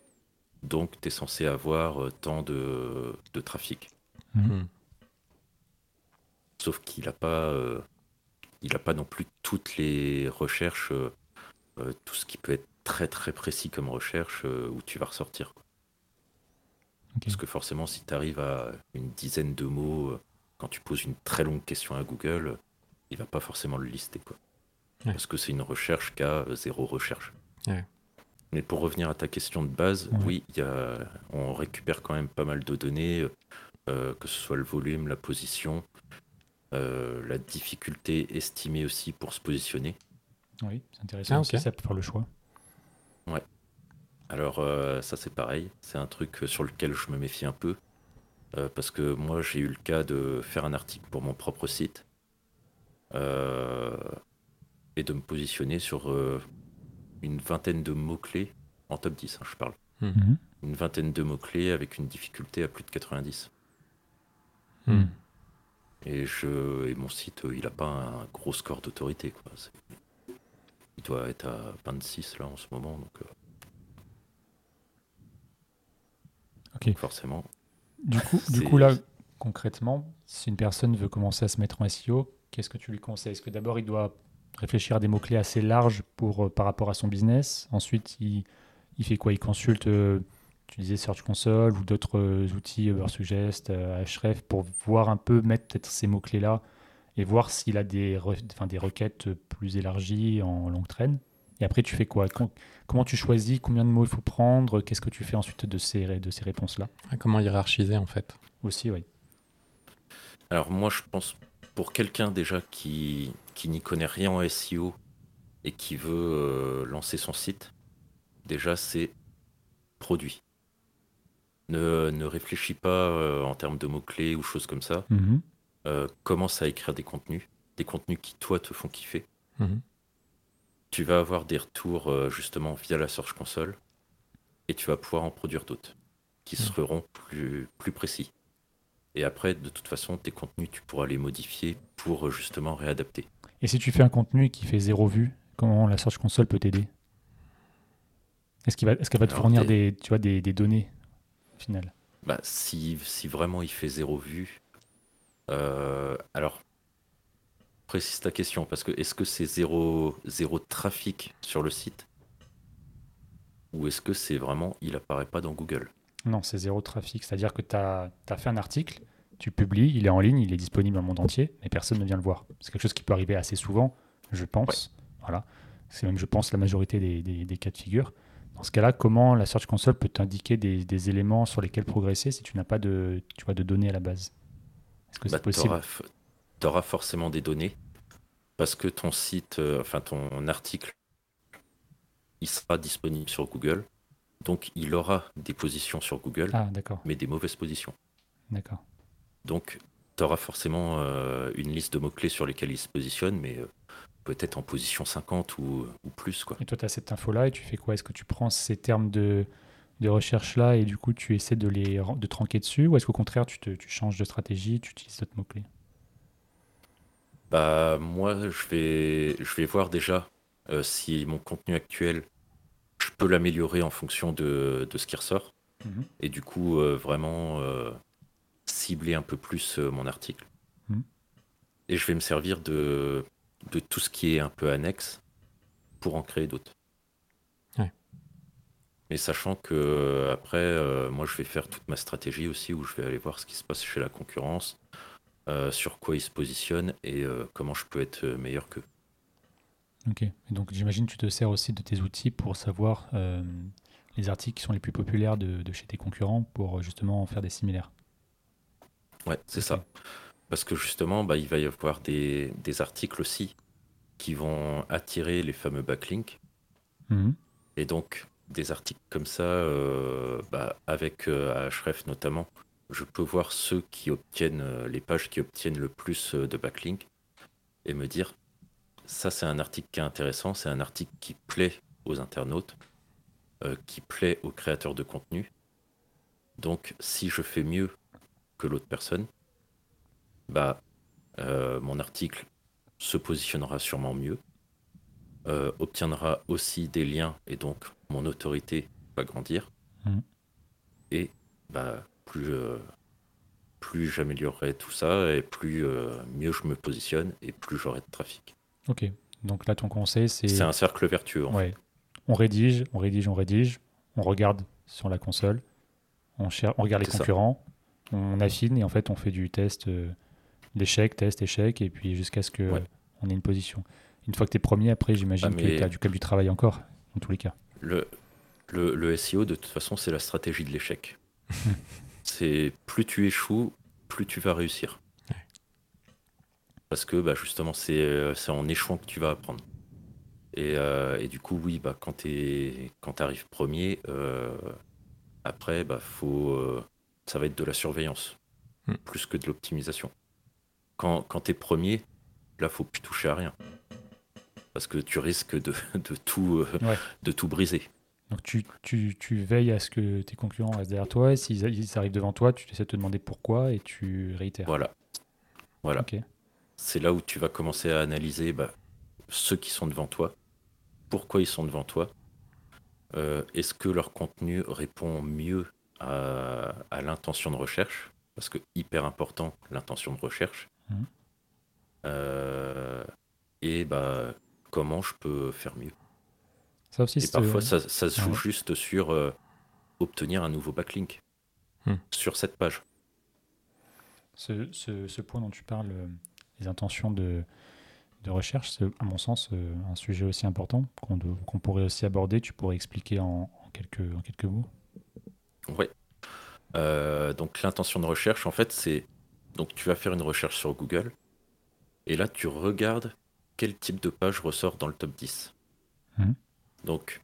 donc t'es censé avoir euh, tant de, de trafic. Hmm. Sauf qu'il n'a pas, euh, il a pas non plus toutes les recherches, euh, tout ce qui peut être très très précis comme recherche euh, où tu vas ressortir. Parce que forcément, si tu arrives à une dizaine de mots, quand tu poses une très longue question à Google, il va pas forcément le lister. Quoi. Ouais. Parce que c'est une recherche qui a zéro recherche. Ouais. Mais pour revenir à ta question de base, Ouais. oui, il y a, on récupère quand même pas mal de données, euh, que ce soit le volume, la position, euh, la difficulté estimée aussi pour se positionner. Oui, c'est intéressant Ah, aussi, ça pour faire le choix. Alors euh, ça c'est pareil, c'est un truc sur lequel je me méfie un peu, euh, parce que moi j'ai eu le cas de faire un article pour mon propre site euh, et de me positionner sur euh, une vingtaine de mots-clés, en top 10 hein, je parle, Mhm. une vingtaine de mots-clés avec une difficulté à plus de 90. Hmm. Et, je, et mon site, euh, il n'a pas un gros score d'autorité. quoi. Il doit être à 26 là en ce moment, donc euh, forcément. Du coup, du coup, là, concrètement, si une personne veut commencer à se mettre en SEO, qu'est-ce que tu lui conseilles? Est-ce que d'abord, il doit réfléchir à des mots-clés assez larges pour, euh, par rapport à son business. Ensuite, il, il fait quoi? Il consulte, euh, tu disais Search Console ou d'autres euh, outils, Ubersuggest, euh, Ahref, pour voir un peu, mettre peut-être ces mots-clés-là et voir s'il a des, re- enfin, des requêtes plus élargies en longue traîne. Et après, tu fais quoi? Com- Comment tu choisis? Combien de mots il faut prendre? Qu'est-ce que tu fais ensuite de ces, ré- de ces réponses-là? Comment hiérarchiser en fait? Aussi, oui. Alors moi je pense pour quelqu'un déjà qui, qui n'y connaît rien en SEO et qui veut euh, lancer son site, déjà c'est produit. Ne, ne réfléchis pas euh, en termes de mots-clés ou choses comme ça. Mhm. Euh, commence à écrire des contenus, des contenus qui, toi, te font kiffer. Mhm. Tu vas avoir des retours justement via la Search Console et tu vas pouvoir en produire d'autres qui Mhm. seront plus, plus précis. Et après, de toute façon, tes contenus, tu pourras les modifier pour euh, justement réadapter. Et si tu fais un contenu qui fait zéro vue, comment la Search Console peut t'aider? Est-ce va, qu'elle va te Alors, fournir des- des, tu vois, des, des données au final Bah, si, si vraiment il fait zéro vue, euh, alors précise ta question parce que est-ce que c'est zéro, zéro trafic sur le site? Ou est-ce que c'est vraiment il apparaît pas dans Google? Non, c'est zéro trafic. C'est-à-dire que tu as, fait un article, tu publies, il est en ligne, il est disponible dans le monde entier, mais personne ne vient le voir. C'est quelque chose qui peut arriver assez souvent, je pense. Voilà. C'est même, je pense, la majorité des, des- des cas de figure. Dans ce cas-là, comment la Search Console peut t'indiquer des, des éléments sur lesquels progresser si tu n'as pas de, tu vois, de données à la base? Est-ce que c'est Bah, possible? tu auras, forcément des données parce que ton site, euh, enfin ton article, il sera disponible sur Google. Donc il aura des positions sur Google, Ah, mais des mauvaises positions. d'accord. Donc tu auras forcément euh, une liste de mots-clés sur lesquels il se positionne, mais euh, peut-être en position 50 ou, ou plus. Quoi. Et toi, tu as cette info-là et tu fais quoi? Est-ce que tu prends ces termes de, de recherche-là et du coup, tu essaies de les de tranquer dessus Ou est-ce qu'au contraire, tu, te, tu changes de stratégie, tu utilises d'autres mots-clés? Bah moi je vais je vais voir déjà euh, si mon contenu actuel je peux l'améliorer en fonction de, de ce qui ressort Mhm. et du coup euh, vraiment euh, cibler un peu plus euh, mon article. Mhm. Et je vais me servir de, de tout ce qui est un peu annexe pour en créer d'autres. Ouais. Mais sachant que après, moi je vais faire toute ma stratégie aussi où je vais aller voir ce qui se passe chez la concurrence, sur quoi ils se positionnent et comment je peux être meilleur qu'eux. Ok. Et donc, j'imagine que tu te sers aussi de tes outils pour savoir euh, les articles qui sont les plus populaires de, de chez tes concurrents pour euh, justement en faire des similaires. Ouais, c'est ça. Parce que justement, bah, il va y avoir des, des articles aussi qui vont attirer les fameux backlinks. Mhm. Et donc, des articles comme ça, euh, bah, avec euh, Ahref notamment, je peux voir ceux qui obtiennent, les pages qui obtiennent le plus de backlinks et me dire, ça c'est un article qui est intéressant, c'est un article qui plaît aux internautes, euh, qui plaît aux créateurs de contenu. Donc, si je fais mieux que l'autre personne, bah, euh, mon article se positionnera sûrement mieux euh, obtiendra aussi des liens et donc mon autorité va grandir. Mhm. Et bah, plus, euh, plus j'améliorerai tout ça et plus mieux je me positionne et plus j'aurai de trafic. Ok. Donc là, ton conseil, c'est. C'est un cercle vertueux. en Ouais. On rédige, on rédige, on rédige, on regarde sur la console, on, cher- on regarde les ça. concurrents, on affine et en fait on fait du test euh, d'échec, test, échec et puis jusqu'à ce que Ouais. on ait une position. Une fois que tu es premier, après j'imagine Ah, que tu as du, du travail encore, dans tous les cas. Le, le, le SEO, de toute façon, c'est la stratégie de l'échec. c'est plus tu échoues, plus tu vas réussir. Parce que bah, justement, c'est euh, c'est en échouant que tu vas apprendre. Et, euh, et du coup, oui, bah, quand tu arrives premier, euh, après, bah, faut, euh, ça va être de la surveillance, Hmm. plus que de l'optimisation. Quand, quand tu es premier, là, faut plus toucher à rien. Parce que tu risques de, de tout, Ouais. de tout briser. Donc tu, tu, tu veilles à ce que tes concurrents restent derrière toi et s'ils ils arrivent devant toi, tu essaies de te demander pourquoi et tu réitères. Voilà. Voilà. Ok. C'est là où tu vas commencer à analyser bah, ceux qui sont devant toi, pourquoi ils sont devant toi, euh, est-ce que leur contenu répond mieux à, à l'intention de recherche, parce que hyper important l'intention de recherche, Mhm. Euh, et bah, comment je peux faire mieux. Ça aussi, Et parfois ça, ça se joue ouais. juste sur euh, obtenir un nouveau backlink Hmm. sur cette page. Ce, ce- ce point dont tu parles, les intentions de, de recherche, c'est à mon sens euh, un sujet aussi important qu'on pourrait aussi aborder. Tu pourrais expliquer en, en quelques, en quelques mots? Ouais. Euh, donc l'intention de recherche, en fait, c'est donc tu vas faire une recherche sur Google et là tu regardes quel type de page ressort dans le top 10. Mhm. Donc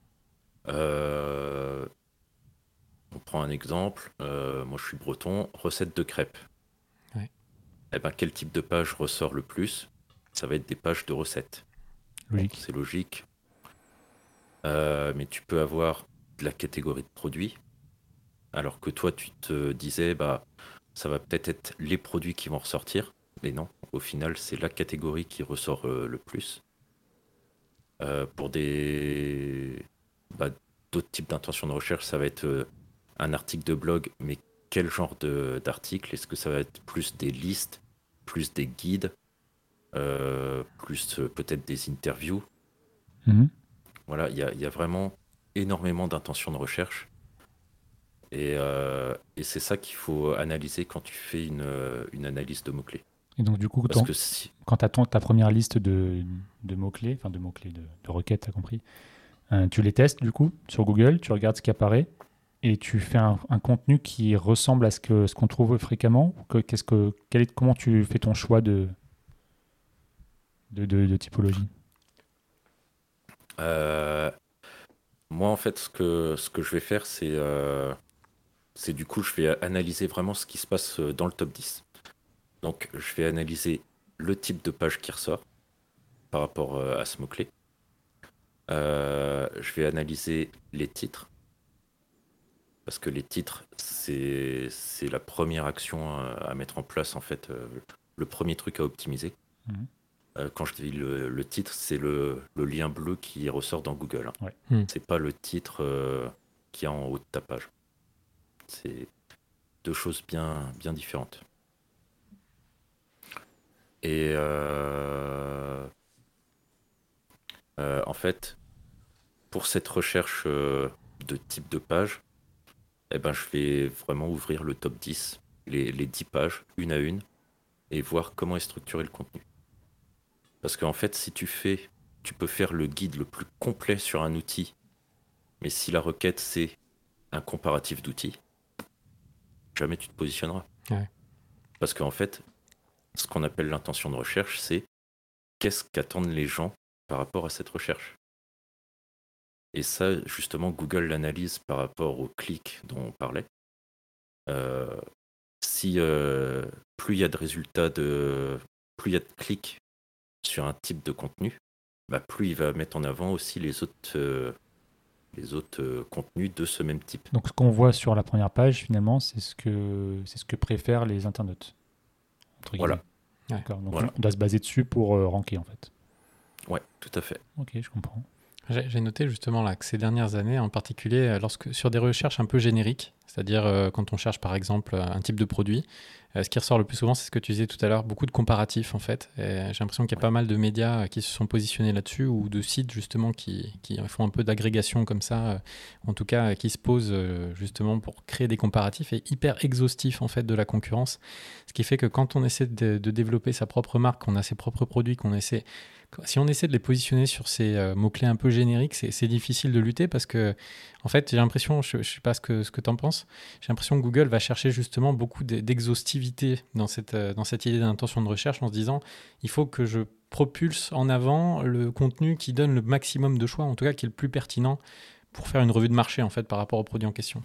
euh, on prend un exemple. euh, moi, je suis breton. Recette de crêpes. Eh ben, quel type de page ressort le plus? Ça va être des pages de recettes. Logique. C'est logique. Euh, mais tu peux avoir de la catégorie de produits, alors que toi, tu te disais, bah, ça va peut-être être les produits qui vont ressortir. Mais non, au final, c'est la catégorie qui ressort euh, le plus. Euh, pour des bah, d'autres types d'intentions de recherche, ça va être un article de blog, mais quel genre d'article Est-ce que ça va être plus des listes, plus des guides, euh, plus euh, peut-être des interviews? Mhm. voilà, il y y a vraiment énormément d'intentions de recherche. Et, euh, et c'est ça qu'il faut analyser quand tu fais une, une analyse de mots-clés. Et donc, du coup, Parce que si, quand tu as ta première liste de, de mots-clés, enfin de mots-clés, de, de requêtes, tu as compris, tu les testes du coup sur Google, tu regardes ce qui apparaît et tu fais un, contenu qui ressemble à ce que ce qu'on trouve fréquemment. Qu'est-ce que, comment tu fais ton choix de, typologie? Euh, moi, en fait, ce que, je vais faire, c'est euh, c'est du coup, je vais analyser vraiment ce qui se passe euh, dans le top 10. Donc, je vais analyser le type de page qui ressort par rapport à ce mot-clé. Euh, je vais analyser les titres. Parce que les titres, c'est c'est la première action à, à mettre en place, en fait, euh, le premier truc à optimiser. Mhm. Euh, quand je dis le, le titre, c'est le, le lien bleu qui ressort dans Google. hein. Ouais. Mhm. C'est pas le titre euh, qui est en haut de ta page. C'est deux choses bien, bien différentes. Et euh, euh, en fait, pour cette recherche euh, de type de page, eh ben, je vais vraiment ouvrir le top 10, les, les 10 pages, une à une, et voir comment est structuré le contenu. Parce qu'en fait, si tu fais, tu peux faire le guide le plus complet sur un outil, mais si la requête c'est un comparatif d'outils, jamais tu te positionneras. Ouais. Parce qu'en fait, ce qu'on appelle l'intention de recherche, c'est qu'est-ce qu'attendent les gens par rapport à cette recherche. Et ça, justement, Google l'analyse par rapport au clic dont on parlait. Euh, si euh, plus il y a de résultats de, plus il y a de clics sur un type de contenu, bah, plus il va mettre en avant aussi les autres, euh, les autres euh, contenus de ce même type. Donc, ce qu'on voit sur la première page, finalement, c'est ce que, c'est ce que préfèrent les internautes. entre Voilà. D'accord. Donc, Voilà. on doit se baser dessus pour euh, ranker, en fait. Ouais, tout à fait. Ok, je comprends. J'ai noté justement là que ces dernières années, en particulier euh, lorsque sur des recherches un peu génériques, c'est-à-dire euh, quand on cherche par exemple euh, un type de produit, euh, ce qui ressort le plus souvent, c'est ce que tu disais tout à l'heure, beaucoup de comparatifs en fait. J'ai l'impression qu'il y a pas mal de médias qui se sont positionnés là-dessus ou de sites justement qui, qui font un peu d'agrégation comme ça, euh, en tout cas qui se posent justement pour créer des comparatifs et hyper exhaustifs en fait de la concurrence. Ce qui fait que quand on essaie de, de développer sa propre marque, qu'on a ses propres produits, qu'on essaie si on essaie de les positionner sur ces euh, mots-clés un peu génériques, c'est difficile de lutter parce que, en fait, j'ai l'impression, je ne sais pas ce que, ce que tu en penses, j'ai l'impression que Google va chercher justement beaucoup d'e- d'exhaustivité dans cette, euh, dans cette idée d'intention de recherche en se disant il faut que je propulse en avant le contenu qui donne le maximum de choix, en tout cas qui est le plus pertinent pour faire une revue de marché en fait par rapport au produit en question.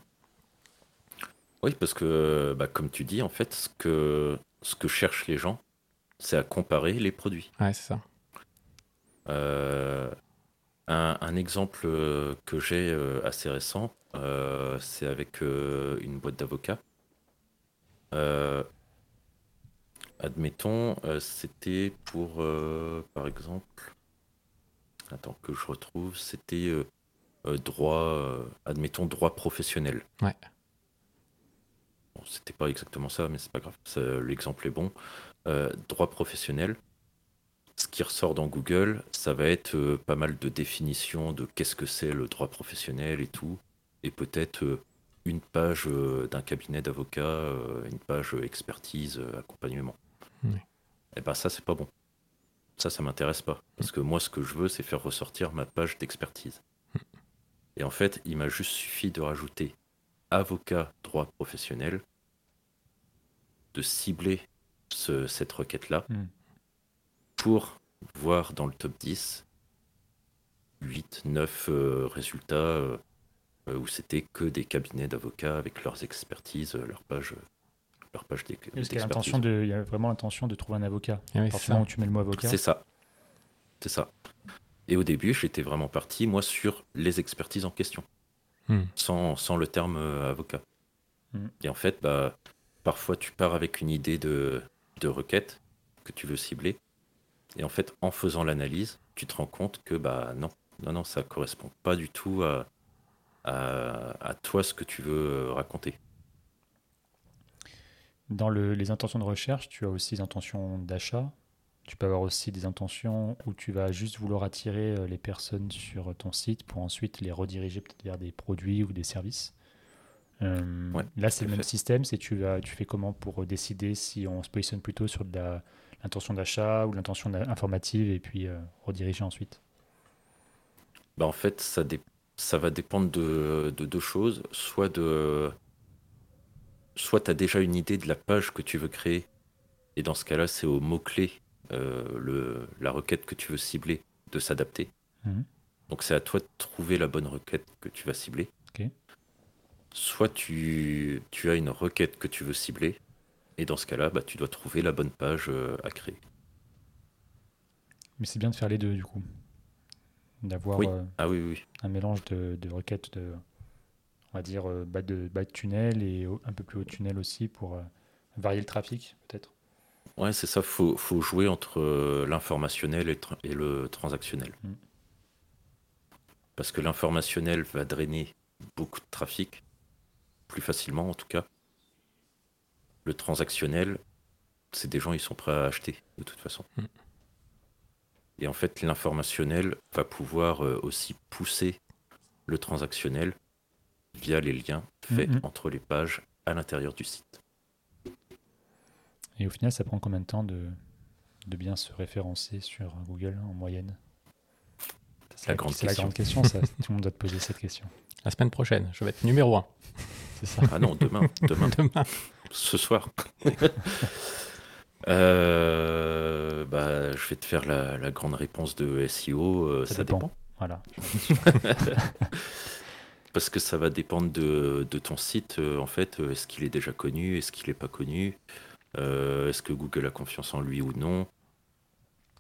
Oui, parce que, bah, comme tu dis, en fait, ce que, ce que cherchent les gens, c'est à comparer les produits. Ouais, c'est ça. Euh, un, un exemple euh, que j'ai euh, assez récent, euh, c'est avec une boîte d'avocats. Admettons, c'était pour, par exemple, attends que je retrouve, c'était droit, admettons droit professionnel. Ouais. Bon, c'était pas exactement ça, mais c'est pas grave. L'exemple est bon. Euh, droit professionnel. Ce qui ressort dans Google, ça va être euh, pas mal de définitions de qu'est-ce que c'est le droit professionnel et tout, et peut-être euh, une page euh, d'un cabinet d'avocats, euh, une page expertise, euh, accompagnement. Oui. Et ben ça, c'est pas bon. Ça, ça m'intéresse pas. Parce que moi, ce que je veux, c'est faire ressortir ma page d'expertise. Et en fait, il m'a juste suffi de rajouter avocat droit professionnel, de cibler ce- cette requête-là Hmm. Pour voir dans le top 10 8, 9 euh, résultats euh, euh, où c'était que des cabinets d'avocats avec leurs expertises, euh, leurs pages, leur page Parce d'expertise. de, il y a vraiment l'intention de trouver un avocat? Ah oui, À moment où tu mets le mot avocat. C'est ça. C'est ça. Et au début, j'étais vraiment parti, moi, sur les expertises en question, Hmm. sans, sans le terme euh, avocat. Hmm. Et en fait, bah, parfois, tu pars avec une idée de, de requête que tu veux cibler. Et en fait, en faisant l'analyse, tu te rends compte que bah non, non, non, ça correspond pas du tout à, à, à toi ce que tu veux euh, raconter. Dans le- les intentions de recherche, tu as aussi des intentions d'achat. Tu peux avoir aussi des intentions où tu vas juste vouloir attirer euh, les personnes sur ton site pour ensuite les rediriger peut-être vers des produits ou des services. Euh, Ouais, là, c'est le même fait. système. C'est tu, tu fais comment pour décider si on se positionne plutôt sur de la- l'intention d'achat ou l'intention informative et puis euh, rediriger ensuite. Bah, en fait, ça, dé- ça va dépendre de, de deux choses. Soit de, soit tu as déjà une idée de la page que tu veux créer, et dans ce cas-là, c'est au mot-clé, euh, la requête que tu veux cibler, de s'adapter. Mhm. Donc c'est à toi de trouver la bonne requête que tu vas cibler. Soit tu, tu as une requête que tu veux cibler, et dans ce cas-là, bah, tu dois trouver la bonne page euh, à créer. Mais c'est bien de faire les deux du coup. D'avoir Oui. euh, Ah oui, oui, un mélange de, de requêtes de, on va dire, euh, bas de, bas de tunnel et un peu plus haut de tunnel aussi pour euh, varier le trafic, peut-être. Ouais, c'est ça, faut, faut jouer entre l'informationnel et, le tra- et le transactionnel. Mm. Parce que l'informationnel va drainer beaucoup de trafic, plus facilement en tout cas. Le transactionnel, c'est des gens, ils sont prêts à acheter de toute façon. Mm. Et en fait, l'informationnel va pouvoir euh, aussi pousser le transactionnel via les liens faits Mhm. entre les pages à l'intérieur du site. Et au final, ça prend combien de temps de, de bien se référencer sur Google en moyenne? La grande c'est la question. grande question, ça. Tout le monde doit te poser cette question. La semaine prochaine, je vais être numéro 1. C'est ça. Ah non, demain, demain. Demain. ce soir. Euh, bah, je vais te faire la, la grande réponse de SEO. euh, Ça ça, dépend. dépend. Voilà. Parce que ça va dépendre de, de ton site. euh, en fait, est-ce qu'il est déjà connu Est-ce qu'il n'est pas connu? Euh, Est-ce que Google a confiance en lui ou non?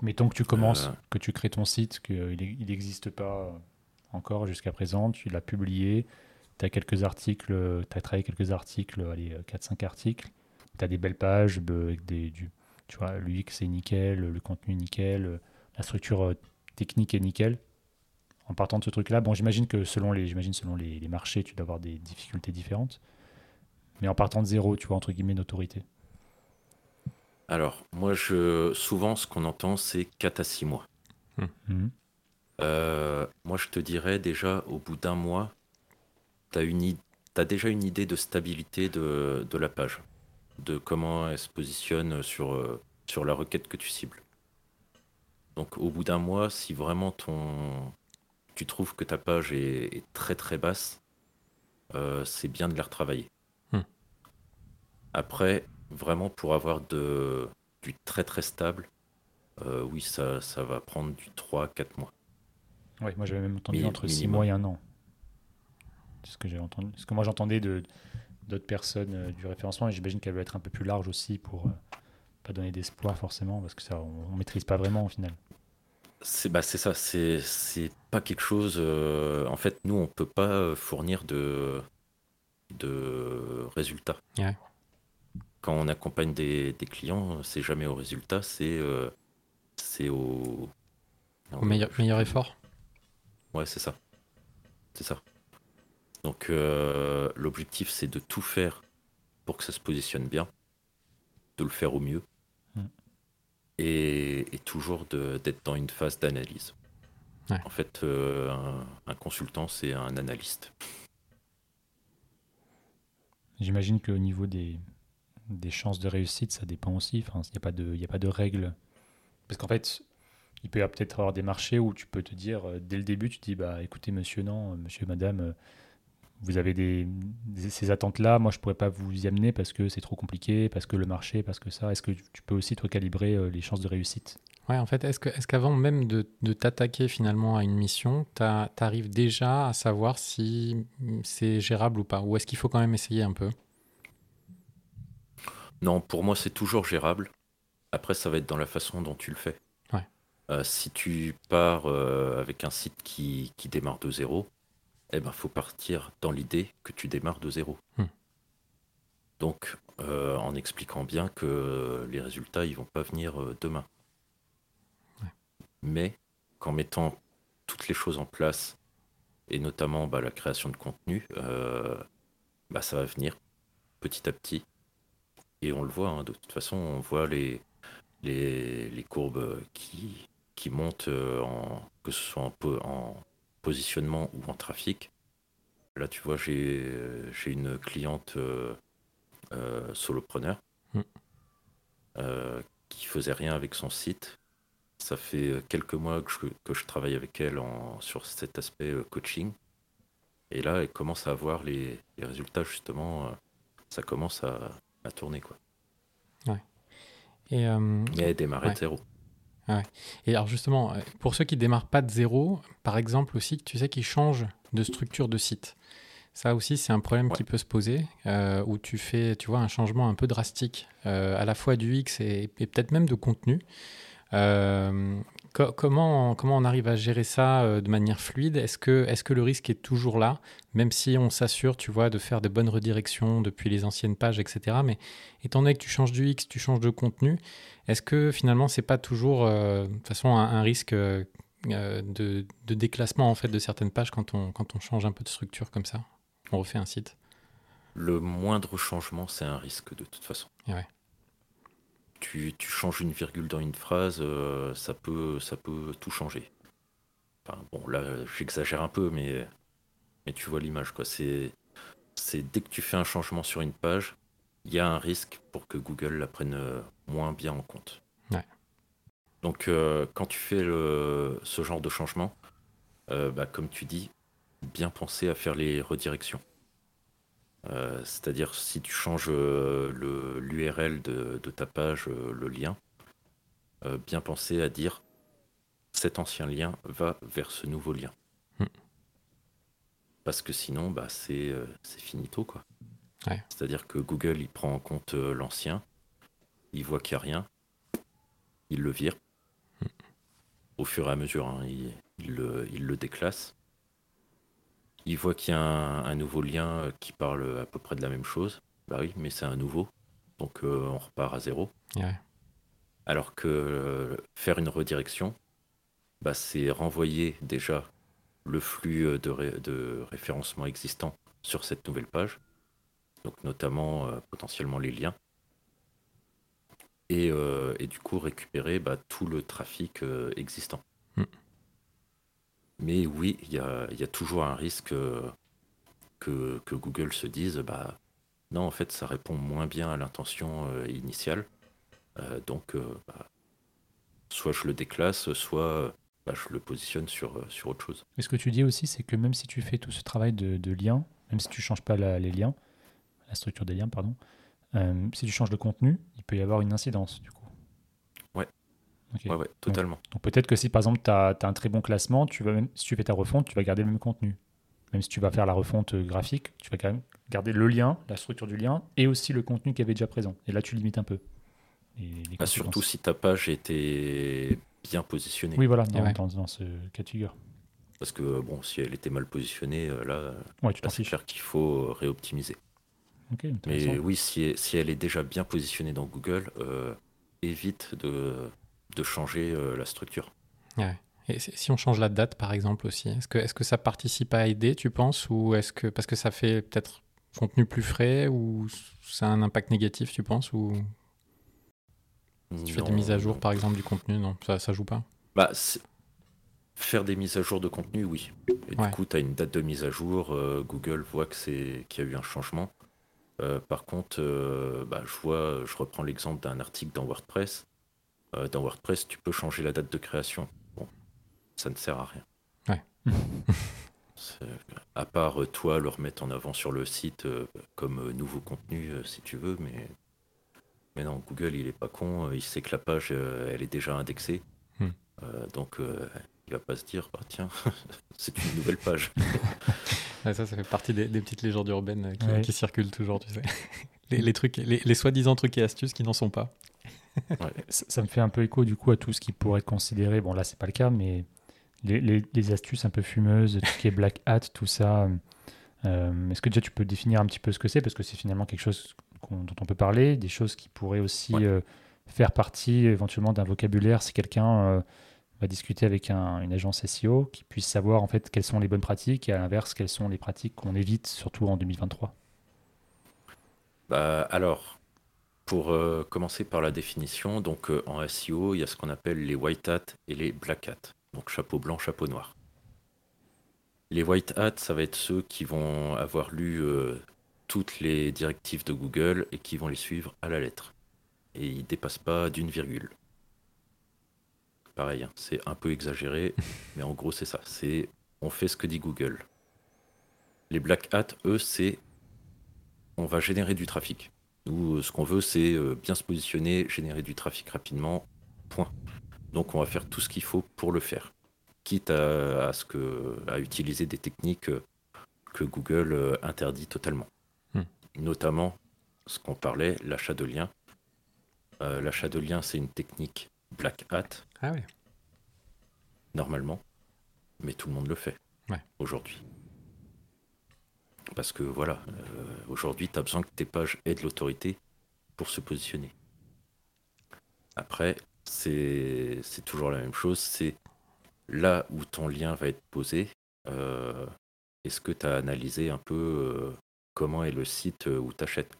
Mettons que tu commences, Euh. que tu crées ton site, qu'il n'existe pas euh, encore jusqu'à présent, tu l'as publié, tu as quelques articles, tu as travaillé quelques articles, allez, 4-5 articles, tu as des belles pages, avec des, du, tu vois, l'UX est nickel, le contenu est nickel, euh, la structure euh, technique est nickel. En partant de ce truc-là, bon, j'imagine que selon les, j'imagine selon les, les marchés, tu dois avoir des difficultés différentes. Mais en partant de zéro, tu vois, entre guillemets, d'autorité. Alors, moi, je, souvent, ce qu'on entend, c'est 4 à 6 mois. Mhm. Euh, moi, je te dirais déjà, au bout d'un mois, tu as, déjà une idée de stabilité de, de la page, de comment elle se positionne sur, euh, sur la requête que tu cibles. Donc, au bout d'un mois, si vraiment ton, tu trouves que ta page est, est très très basse, euh, c'est bien de la retravailler. Hmm. Après, vraiment pour avoir de, du très très stable, euh, oui, ça, ça va prendre du 3-4 mois. Ouais, moi j'avais même entendu entre 6 minimum. mois et un an. C'est ce que j'ai entendu. Ce que moi j'entendais de d'autres personnes euh, du référencement, et j'imagine qu'elle doit être un peu plus large aussi pour euh, pas donner d'espoir forcément, parce que ça on, on maîtrise pas vraiment au final. C'est bah, c'est ça, c'est c'est pas quelque chose. euh, en fait, nous, on peut pas fournir de, de résultats. Ouais. Quand on accompagne des, des clients, c'est jamais au résultat, c'est euh, c'est au. Au meilleur, meilleur effort. Ouais, c'est ça. C'est ça. Donc, euh, l'objectif, c'est de tout faire pour que ça se positionne bien, de le faire au mieux, Mm. et, et toujours d'être dans une phase d'analyse. Ouais. En fait, euh, un, un consultant, c'est un analyste. J'imagine qu'au niveau des, des chances de réussite, ça dépend aussi. Enfin, il n'y a, pas de- a pas de règles. Parce qu'en fait, il peut peut-être avoir des marchés où tu peux te dire, euh, dès le début, tu te dis, bah écoutez, monsieur, non, euh, monsieur, madame, euh, vous avez ces attentes-là. Moi, je pourrais pas vous y amener parce que c'est trop compliqué, parce que le marché, parce que ça. Est-ce que tu peux aussi, toi, calibrer les chances de réussite? Ouais, en fait, est-ce qu'avant même de, de t'attaquer finalement à une mission, tu arrives déjà à savoir si mm, c'est gérable ou pas? Ou est-ce qu'il faut quand même essayer un peu? Non, pour moi, c'est toujours gérable. Après, ça va être dans la façon dont tu le fais. Ouais. Euh, si tu pars euh, avec un site qui, qui démarre de zéro, eh ben, faut partir dans l'idée que tu démarres de zéro. Hmm. Donc, euh, en expliquant bien que les résultats, ils vont pas venir demain. Ouais. Mais qu'en mettant toutes les choses en place, et notamment bah, la création de contenu, bah, ça va venir petit à petit. Et on le voit, hein, de toute façon, on voit les, les, les courbes qui, qui montent, euh, en, que ce soit en, en positionnement ou en trafic. Là, tu vois, j'ai j'ai une cliente euh, euh, solopreneur Mm. euh, qui faisait rien avec son site. Ça fait quelques mois que je, que je travaille avec elle en, sur cet aspect euh, coaching. Et là, elle commence à avoir les, les résultats, justement. euh, ça commence à, à tourner, quoi. Et, euh, Ouais. de zéro. Et alors justement, euh, pour ceux qui démarrent pas de zéro, par exemple aussi, tu sais qu'ils changent de structure de site. Ça aussi, c'est un problème Ouais. qui peut se poser, euh, où tu fais, tu vois, un changement un peu drastique, euh, à la fois du X et, et peut-être même de contenu. Euh, co- comment, comment on arrive à gérer ça euh, de manière fluide? Est-ce que, est que le risque est toujours là, même si on s'assure, tu vois, de faire de bonnes redirections depuis les anciennes pages, etc. Mais étant donné que tu changes du X, tu changes de contenu, est-ce que finalement, c'est pas toujours, euh, de toute façon, un, un risque de, de déclassement en fait de certaines pages quand on, quand on change un peu de structure comme ça? On refait un site? Le moindre changement, c'est un risque de toute façon. Ouais. Tu, tu changes une virgule dans une phrase, euh, ça, peut, ça peut tout changer. Enfin, bon, là, j'exagère un peu, mais, mais tu vois l'image. quoi. C'est c'est dès que tu fais un changement sur une page, il y a un risque pour que Google la prenne euh, moins bien en compte. Ouais. Donc, euh, quand tu fais le- ce genre de changement, euh, bah, comme tu dis, bien penser à faire les redirections. Euh, C'est-à-dire si tu changes euh, le- l'URL de, de ta page, euh, le lien, bien penser à dire cet ancien lien va vers ce nouveau lien. Hmm. Parce que sinon, bah, c'est finito. quoi. Ouais. C'est-à-dire que Google, il prend en compte l'ancien, il voit qu'il n'y a rien, il le vire. Au fur et à mesure, hein, il, il le, il le déclasse. Il voit qu'il y a un, un nouveau lien euh, qui parle à peu près de la même chose. Bah oui, mais c'est un nouveau. Donc euh, on repart à zéro. Ouais. Alors que euh, faire une redirection, bah, c'est renvoyer déjà le flux de, ré- de référencement existant sur cette nouvelle page. Donc notamment euh, potentiellement les liens. Et, et du coup récupérer bah, tout le trafic existant. Hmm. Mais oui, il y a, toujours un risque que, Google se dise, bah, non, en fait, ça répond moins bien à l'intention euh, initiale. Euh, donc, euh, bah, soit je le déclasse, soit bah, je le positionne sur, autre chose. Et ce que tu dis aussi, c'est que même si tu fais tout ce travail de, de lien, même si tu changes pas la- les liens, la structure des liens, pardon, si tu changes le contenu, il peut y avoir une incidence du coup. Ouais. Ok. Ouais, ouais, totalement. Donc peut-être que si par exemple tu as, un très bon classement, tu vas même, si tu fais ta refonte, tu vas garder le même contenu. Même si tu vas faire la refonte euh, graphique, tu vas quand même garder le lien, la structure du lien et aussi le contenu qui avait déjà présent. Et là tu limites un peu. les Bah, surtout si ta page était bien positionnée. Oui, voilà, dans, ouais. dans- dans ce cas de figure. Parce que bon, si elle était mal positionnée, euh, là, Ouais, c'est clair qu'il faut euh, réoptimiser. Mais oui, si, si elle est déjà bien positionnée dans Google, euh, évite de, de changer euh, la structure. Ouais. Et si on change la date, par exemple, aussi, est-ce que, est que ça participe à aider, tu penses Ou est-ce que, parce que ça fait peut-être contenu plus frais, ou ça a un impact négatif, tu penses Ou si tu fais des mises à jour, non. par exemple, du contenu, non, ça, ça joue pas? Bah, faire des mises à jour de contenu, oui. Et Ouais. du coup, tu as une date de mise à jour. euh, Google voit que c'est qu'il y a eu un changement. Euh, par contre, euh, bah, je vois, je reprends l'exemple d'un article dans WordPress. Euh, dans WordPress, tu peux changer la date de création. Bon, ça ne sert à rien. Ouais. À part toi le remettre en avant sur le site comme nouveau contenu si tu veux, mais mais non, Google, il est pas con, il sait que la page, elle est déjà indexée. Hmm. donc, il va pas se dire, bah, tiens, c'est une nouvelle page. ça, ça fait partie des, petites légendes urbaines qui, circulent toujours, tu sais. Les, trucs, les, soi-disant trucs et astuces qui n'en sont pas. ça, me fait un peu écho du coup à tout ce qui pourrait être considéré, bon là c'est pas le cas, mais les, astuces un peu fumeuses, tout ce qui est black hat, tout ça. Euh, est-ce que déjà tu peux définir un petit peu ce que c'est? Parce que c'est finalement quelque chose dont on peut parler, des choses qui pourraient aussi euh, faire partie éventuellement d'un vocabulaire si quelqu'un euh, va discuter avec une agence SEO, qui puisse savoir en fait quelles sont les bonnes pratiques et à l'inverse quelles sont les pratiques qu'on évite surtout en 2023. Bah, alors, pour commencer par la définition, donc en SEO, il y a ce qu'on appelle les white hat et les black hat donc chapeau blanc, chapeau noir. Les white hats, ça va être ceux qui vont avoir lu euh, toutes les directives de Google et qui vont les suivre à la lettre. Et ils ne dépassent pas d'une virgule. Pareil, hein, c'est un peu exagéré, mais en gros c'est ça. C'est on fait ce que dit Google. Les black hats, eux, c'est on va générer du trafic. Nous, euh, ce qu'on veut, c'est euh, bien se positionner, générer du trafic rapidement. Point. Donc on va faire tout ce qu'il faut pour le faire, quitte à, ce que, à utiliser des techniques que Google euh, interdit totalement. Hmm. Notamment ce qu'on parlait, l'achat de liens. Euh, l'achat de liens, c'est une technique black hat. Ah oui. Normalement. Mais tout le monde le fait aujourd'hui. Parce que voilà, euh, aujourd'hui, tu as besoin que tes pages aient de l'autorité pour se positionner. Après, c'est toujours la même chose. C'est là où ton lien va être posé. Euh, est-ce que tu as analysé un peu euh, comment est le site où tu achètes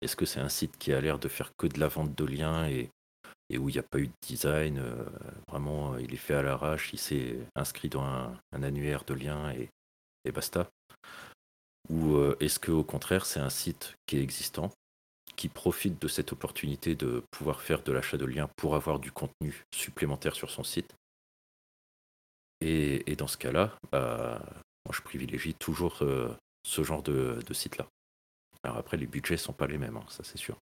Est-ce que c'est un site qui a l'air de faire que de la vente de liens et, où il n'y a pas eu de design Vraiment, il est fait à l'arrache, il s'est inscrit dans un, annuaire de liens et, et basta? Ou est-ce que au contraire, c'est un site qui est existant qui profite de cette opportunité de pouvoir faire de l'achat de liens pour avoir du contenu supplémentaire sur son site? Et, dans ce cas-là, bah, moi je privilégie toujours euh, ce genre de, site-là. Alors après, les budgets sont pas les mêmes, hein, ça c'est sûr.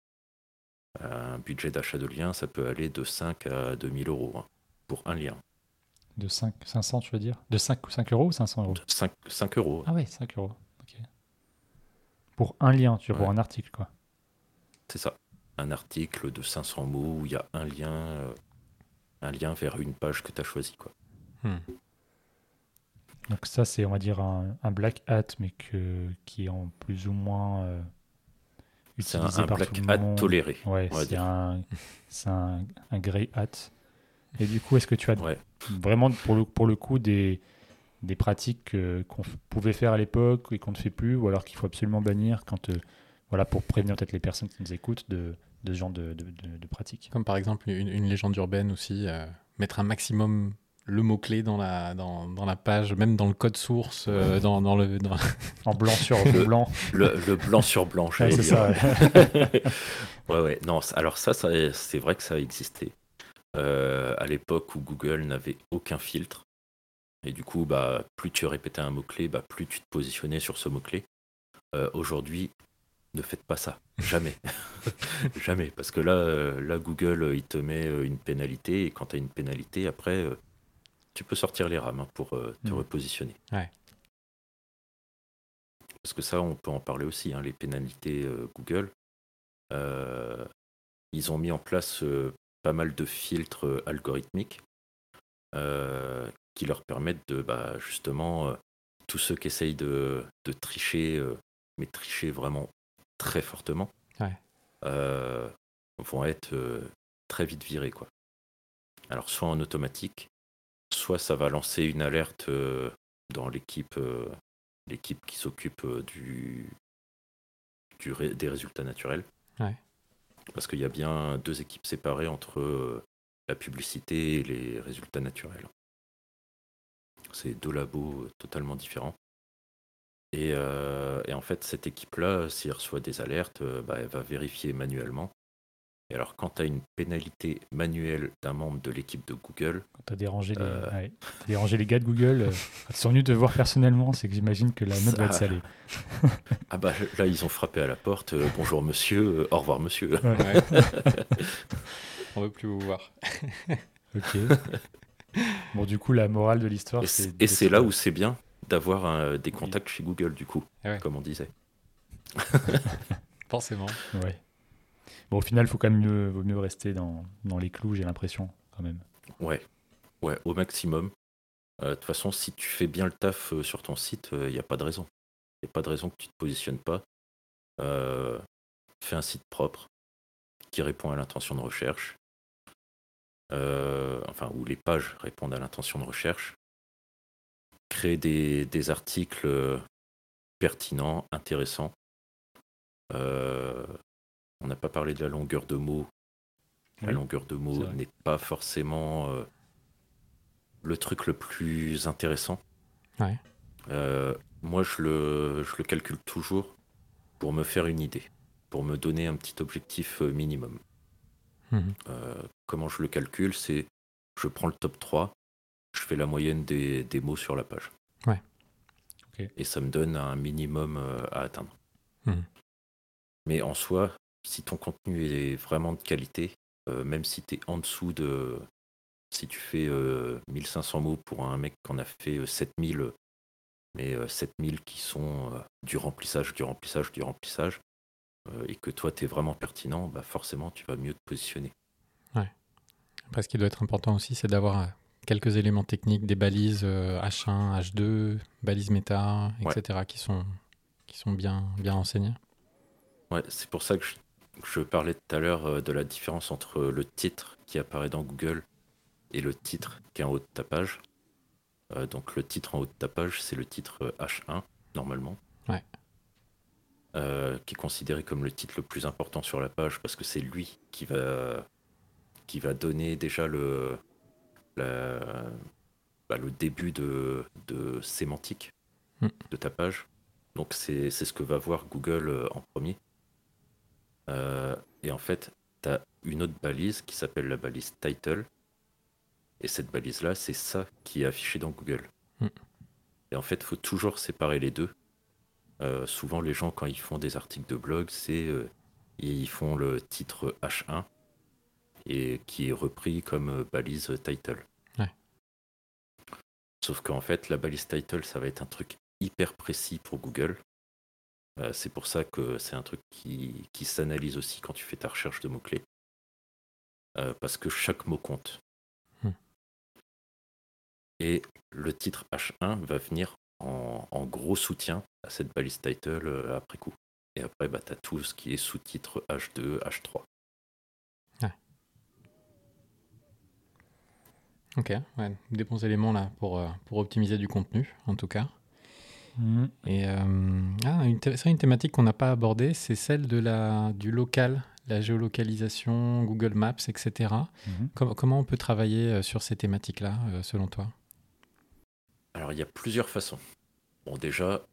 Un budget d'achat de liens, ça peut aller de 5 à 2000 euros hein, pour un lien. De 5, 500, tu veux dire? De 5, 5 euros ou 500 euros? 5, 5 euros. Ah oui, 5 euros. Pour un lien, tu veux, pour un article, quoi. C'est ça. Un article de 500 mots où il y a un lien, euh, un lien vers une page que tu as choisi. Quoi. Hmm. Donc ça, c'est, on va dire, un, black hat, mais que, qui est en plus ou moins euh, utilisé un, un black hat toléré. Ouais, c'est un, un, un grey hat. Et du coup, est-ce que tu as vraiment, pour le, pour le coup, des, des pratiques qu'on pouvait faire à l'époque et qu'on ne fait plus, ou alors qu'il faut absolument bannir quand... Euh, voilà, pour prévenir peut-être les personnes qui nous écoutent de, de ce genre de, de, de, pratiques. Comme par exemple une, légende urbaine aussi, euh, mettre un maximum le mot-clé dans la, dans, dans, la page, même dans le code source, euh, dans, dans, le, en blanc sur blanc. Le, le, blanc sur blanc, c'est ça. Ouais. ouais, Non, alors ça, ça c'est vrai que ça a existé. Euh, à l'époque où Google n'avait aucun filtre. Et du coup, bah, plus tu répétais un mot-clé, bah, plus tu te positionnais sur ce mot-clé. Aujourd'hui, ne faites pas ça. Jamais. Jamais. Parce que là, euh, là, Google, euh, il te met euh, une pénalité. Et quand tu as une pénalité, après, tu peux sortir les rames hein, pour te mm. repositionner. Parce que ça, on peut en parler aussi. Hein, les pénalités Google, ils ont mis en place pas mal de filtres algorithmiques qui leur permettent de, bah, justement, tous ceux qui essayent de, de tricher, mais tricher vraiment très fortement, euh, vont être euh, très vite virés. Quoi. Alors soit en automatique, soit ça va lancer une alerte euh, dans l'équipe l'équipe qui s'occupe du, du des résultats naturels. Parce qu'il y a bien deux équipes séparées entre la publicité et les résultats naturels. C'est deux labos totalement différents. Euh, et, en fait, cette équipe-là, s'il reçoit des alertes, euh, bah, elle va vérifier manuellement Et alors, quand tu as une pénalité manuelle d'un membre de l'équipe de Google, Quand tu as dérangé, les... Euh. ouais, dérangé les gars de Google, euh, quand ils sont venus te voir personnellement, c'est que j'imagine que la note va être salée. ah bah là, ils ont frappé à la porte. euh, bonjour monsieur, euh, au revoir monsieur. Ouais. On veut plus vous voir. Ok. bon, du coup, la morale de l'histoire, Et c'est. et c'est là où c'est bien d'avoir euh, des contacts chez Google, du coup, Ah ouais. comme on disait. Forcément. Ouais. Bon, au final, il faut quand même mieux, vaut mieux rester dans, dans les clous, j'ai l'impression, quand même. Ouais, ouais, au maximum. Euh, De toute façon, si tu fais bien le taf euh, sur ton site, il n'y a pas de raison. Il n'y a pas de raison que tu te positionnes pas. Fais un site propre qui répond à l'intention de recherche. Euh, enfin, où les pages répondent à l'intention de recherche. Crée des, des articles pertinents, intéressants. Euh, on n'a pas parlé de la longueur de mots. La Oui, longueur de mots n'est pas forcément euh, le truc le plus intéressant. Ouais. Euh, moi, je le, je le calcule toujours pour me faire une idée, pour me donner un petit objectif minimum. Mhm. Euh, comment je le calcule C'est je prends le top 3, je fais la moyenne des, des mots sur la page. Ouais. Et ça me donne un minimum euh, à atteindre. Mhm. Mais en soi, si ton contenu est vraiment de qualité, euh, même si tu es en dessous de. Si tu fais euh, 1500 mots pour un mec qui en a fait euh, 7000, mais euh, 7000 qui sont euh, du remplissage, du remplissage, du remplissage, et que toi tu es vraiment pertinent, bah forcément tu vas mieux te positionner. Après, ce qui doit être important aussi, c'est d'avoir euh, quelques éléments techniques, des balises euh, H1, H2, balises méta, Ouais. etc., qui sont, qui sont bien, bien renseignées. Ouais, c'est pour ça que je, que je parlais tout à l'heure euh, de la différence entre le titre qui apparaît dans Google et le titre qui est en haut de ta page. Euh, donc le titre en haut de ta page, c'est le titre euh, H1 normalement. Ouais. Euh, qui est considéré comme le titre le plus important sur la page parce que c'est lui qui va qui va donner déjà le la- bah, le début de, de sémantique Mm. de ta page. Donc c'est ce que va voir Google euh, en premier. Euh, et en fait, tu as une autre balise qui s'appelle la balise title. Et cette balise-là, c'est ça qui est affiché dans Google. Mm. Et en fait, il faut toujours séparer les deux. Euh, souvent, les gens, quand ils font des articles de blog, c'est euh, ils font le titre H1 et qui est repris comme euh, balise title. Ouais. Sauf qu'en fait, la balise title, ça va être un truc hyper précis pour Google. Euh, c'est pour ça que c'est un truc qui, qui s'analyse aussi quand tu fais ta recherche de mots-clés. Parce que chaque mot compte. Hmm. Et le titre H1 va venir en, en gros soutien à cette balise title euh, après coup. Et après, bah, tu as tout ce qui est sous-titre H2, H3. Ok, ouais, des bons éléments là pour, euh, pour optimiser du contenu, en tout cas. Mhm. Et euh, ah, une thématique qu'on n'a pas abordée, c'est celle de la, du local, la géolocalisation, Google Maps, etc. Mhm. Com- comment on peut travailler euh, sur ces thématiques-là, euh, selon toi? Alors, il y a plusieurs façons. Bon, déjà,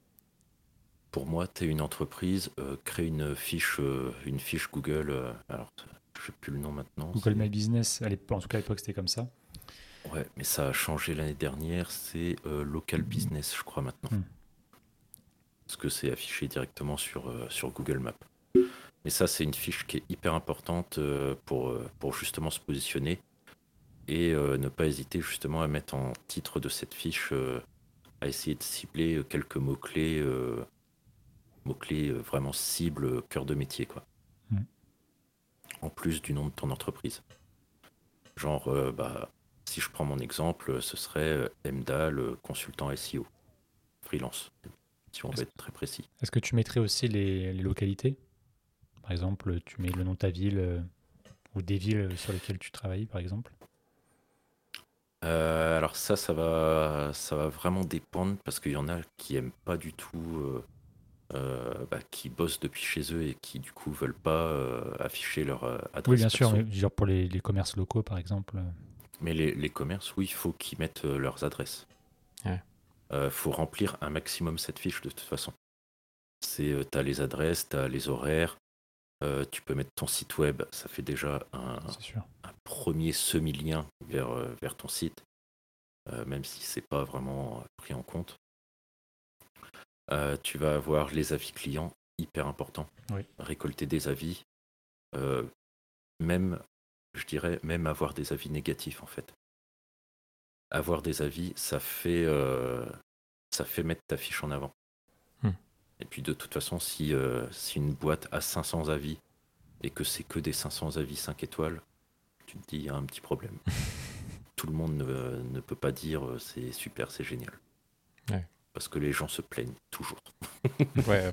pour moi, tu es une entreprise, euh, crée une fiche, euh, une fiche Google. euh, alors, je sais plus le nom maintenant. Google My Business, à en tout cas à l'époque, c'était comme ça. Ouais, mais ça a changé l'année dernière. C'est Local Business, je crois, maintenant. Hmm. Parce que c'est affiché directement sur, sur Google Maps. Mais ça, c'est une fiche qui est hyper importante pour, pour justement se positionner et euh, ne pas hésiter justement à mettre en titre de cette fiche, euh, à essayer de cibler euh, quelques mots-clés, mots-clés vraiment cibles, euh, cœur de métier, quoi. En plus du nom de ton entreprise. Genre, bah, si je prends mon exemple, ce serait MDAL, consultant SEO, freelance, si on veut être très précis. Est-ce que tu mettrais aussi les, les localités? Par exemple, tu mets le nom de ta ville euh, ou des villes sur lesquelles tu travailles, par exemple? Euh, alors ça, ça va, ça va vraiment dépendre parce qu'il y en a qui aiment pas du tout, euh, euh, bah, qui bossent depuis chez eux et qui du coup veulent pas euh, afficher leur adresse. Oui, bien sûr, mais genre pour les, les commerces locaux, par exemple. Mais les, les commerces, oui, il faut qu'ils mettent leurs adresses. Ouais. Euh, faut remplir un maximum cette fiche de toute façon. C'est, euh, t'as les adresses, t'as les horaires, Euh, tu peux mettre ton site web, ça fait déjà un, premier semi-lien vers, euh, vers ton site, euh, même si c'est pas vraiment pris en compte. Euh, tu vas avoir les avis clients, hyper important. Oui. Récolter des avis, même, je dirais, même avoir des avis négatifs en fait. Avoir des avis, ça fait, ça fait mettre ta fiche en avant. Et puis de toute façon, si, euh, si une boîte a 500 avis et que c'est que des 500 avis 5 étoiles, tu te dis, il y a un petit problème. Tout le monde ne, ne peut pas dire euh, c'est super, c'est génial. Ouais. Parce que les gens se plaignent toujours. Ouais. euh,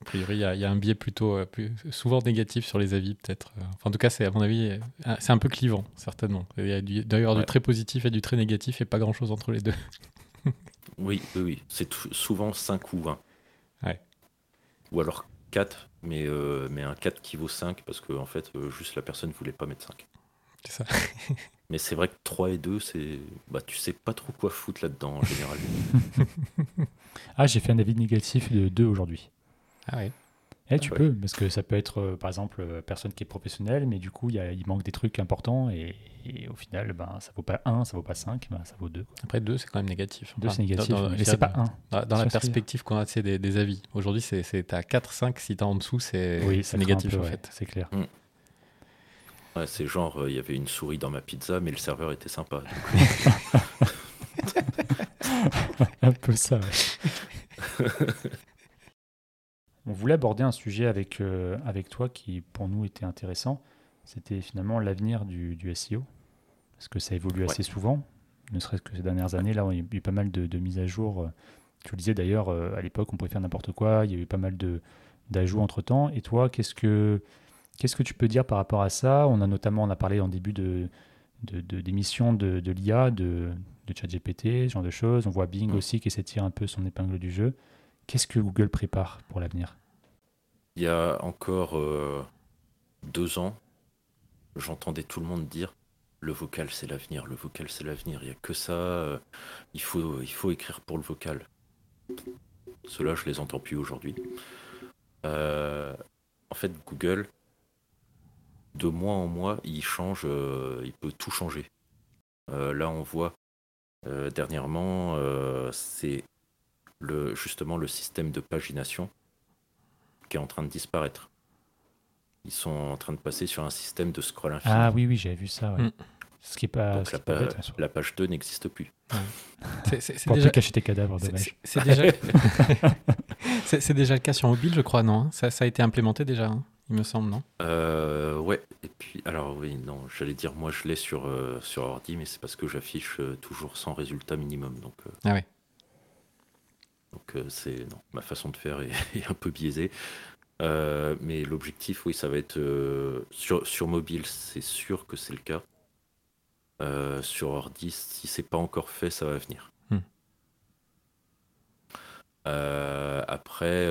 A priori, il y, a- il y a un biais plutôt plus- souvent négatif sur les avis, peut-être. Enfin, en tout cas, c'est à mon avis, c'est un peu clivant, certainement. Il y a du- d'ailleurs du Ouais. très positif et du très négatif et pas grand-chose entre les deux. Oui, oui, oui. C'est souvent 5 ou 20. Ou alors 4, mais, euh, mais un 4 qui vaut 5 parce que en fait, euh, juste la personne voulait pas mettre 5. C'est ça. Mais c'est vrai que 3 et 2, c'est. Bah, tu sais pas trop quoi foutre là-dedans en général. Ah, j'ai fait un avis négatif de 2 aujourd'hui. Ah ouais. Eh, tu ouais. peux, parce que ça peut être, euh, par exemple, euh, personne qui est professionnelle, mais du coup, il y a- il manque des trucs importants, et, et au final, ben, ça vaut pas 1, ça vaut pas 5, ben, ça vaut 2. Après, deux, c'est quand même négatif. 2, Enfin, c'est négatif, dans- dans- mais c'est pas 1. Dans, dans Tu la dire perspective qu'on a tu des, des avis. Aujourd'hui, c'est à 4, 5. Si t'as en dessous, c'est Oui, négatif peu, en ouais, fait. C'est clair. Ouais, c'est genre, euh, il y avait une souris dans ma pizza, mais le serveur était sympa. Donc, un peu ça, ouais. On voulait aborder un sujet avec, euh, avec toi qui, pour nous, était intéressant. C'était finalement l'avenir du, du SEO. Parce que ça évolue Ouais. assez souvent, ne serait-ce que ces dernières années. Là, il y a eu pas mal de, de mises à jour. euh, Tu le disais d'ailleurs, euh, à l'époque, on pouvait faire n'importe quoi. Il y a eu pas mal de- d'ajouts entre-temps. Et toi, qu'est-ce que, qu'est-ce que tu peux dire par rapport à ça? On a notamment, on a parlé en début de, d'émissions de, de l'IA, de, de ChatGPT, ce genre de choses. On voit Bing Mm. aussi qui essaie de tirer un peu son épingle du jeu. Qu'est-ce que Google prépare pour l'avenir? Il y a encore euh, deux ans, j'entendais tout le monde dire le vocal c'est l'avenir, le vocal c'est l'avenir. Il n'y a que ça, euh, il, faut, il faut écrire pour le vocal. Ceux-là, je les entends plus aujourd'hui. Euh, en fait, Google, de mois en mois, il change, il peut tout changer. Là, on voit dernièrement, c'est le, justement le système de pagination qui est en train de disparaître. Ils sont en train de passer sur un système de scroll infini. Ah oui, oui, j'avais vu ça. ouais. Mm. Ce qui est pas, Donc ce qui la, est pas pa- bête, hein, la page 2 n'existe plus. C'est- Pour déjà, plus cacher tes cadavres, c'est- dommage. c'est- déjà... c'est- c'est déjà le cas sur mobile, je crois, non hein? Ça, ça a été implémenté déjà, hein, il me semble, non? Euh, ouais, et puis, alors oui, non, j'allais dire, moi je l'ai sur, euh, sur ordi, mais c'est parce que j'affiche euh, toujours 100 résultats minimum. Donc, euh, Ah ouais. Donc euh, c'est, non, ma façon de faire est, est un peu biaisée. Euh, mais l'objectif, oui, ça va être euh, sur, sur mobile, c'est sûr que c'est le cas. Euh, sur ordi, si c'est pas encore fait, ça va venir. Hmm. Après,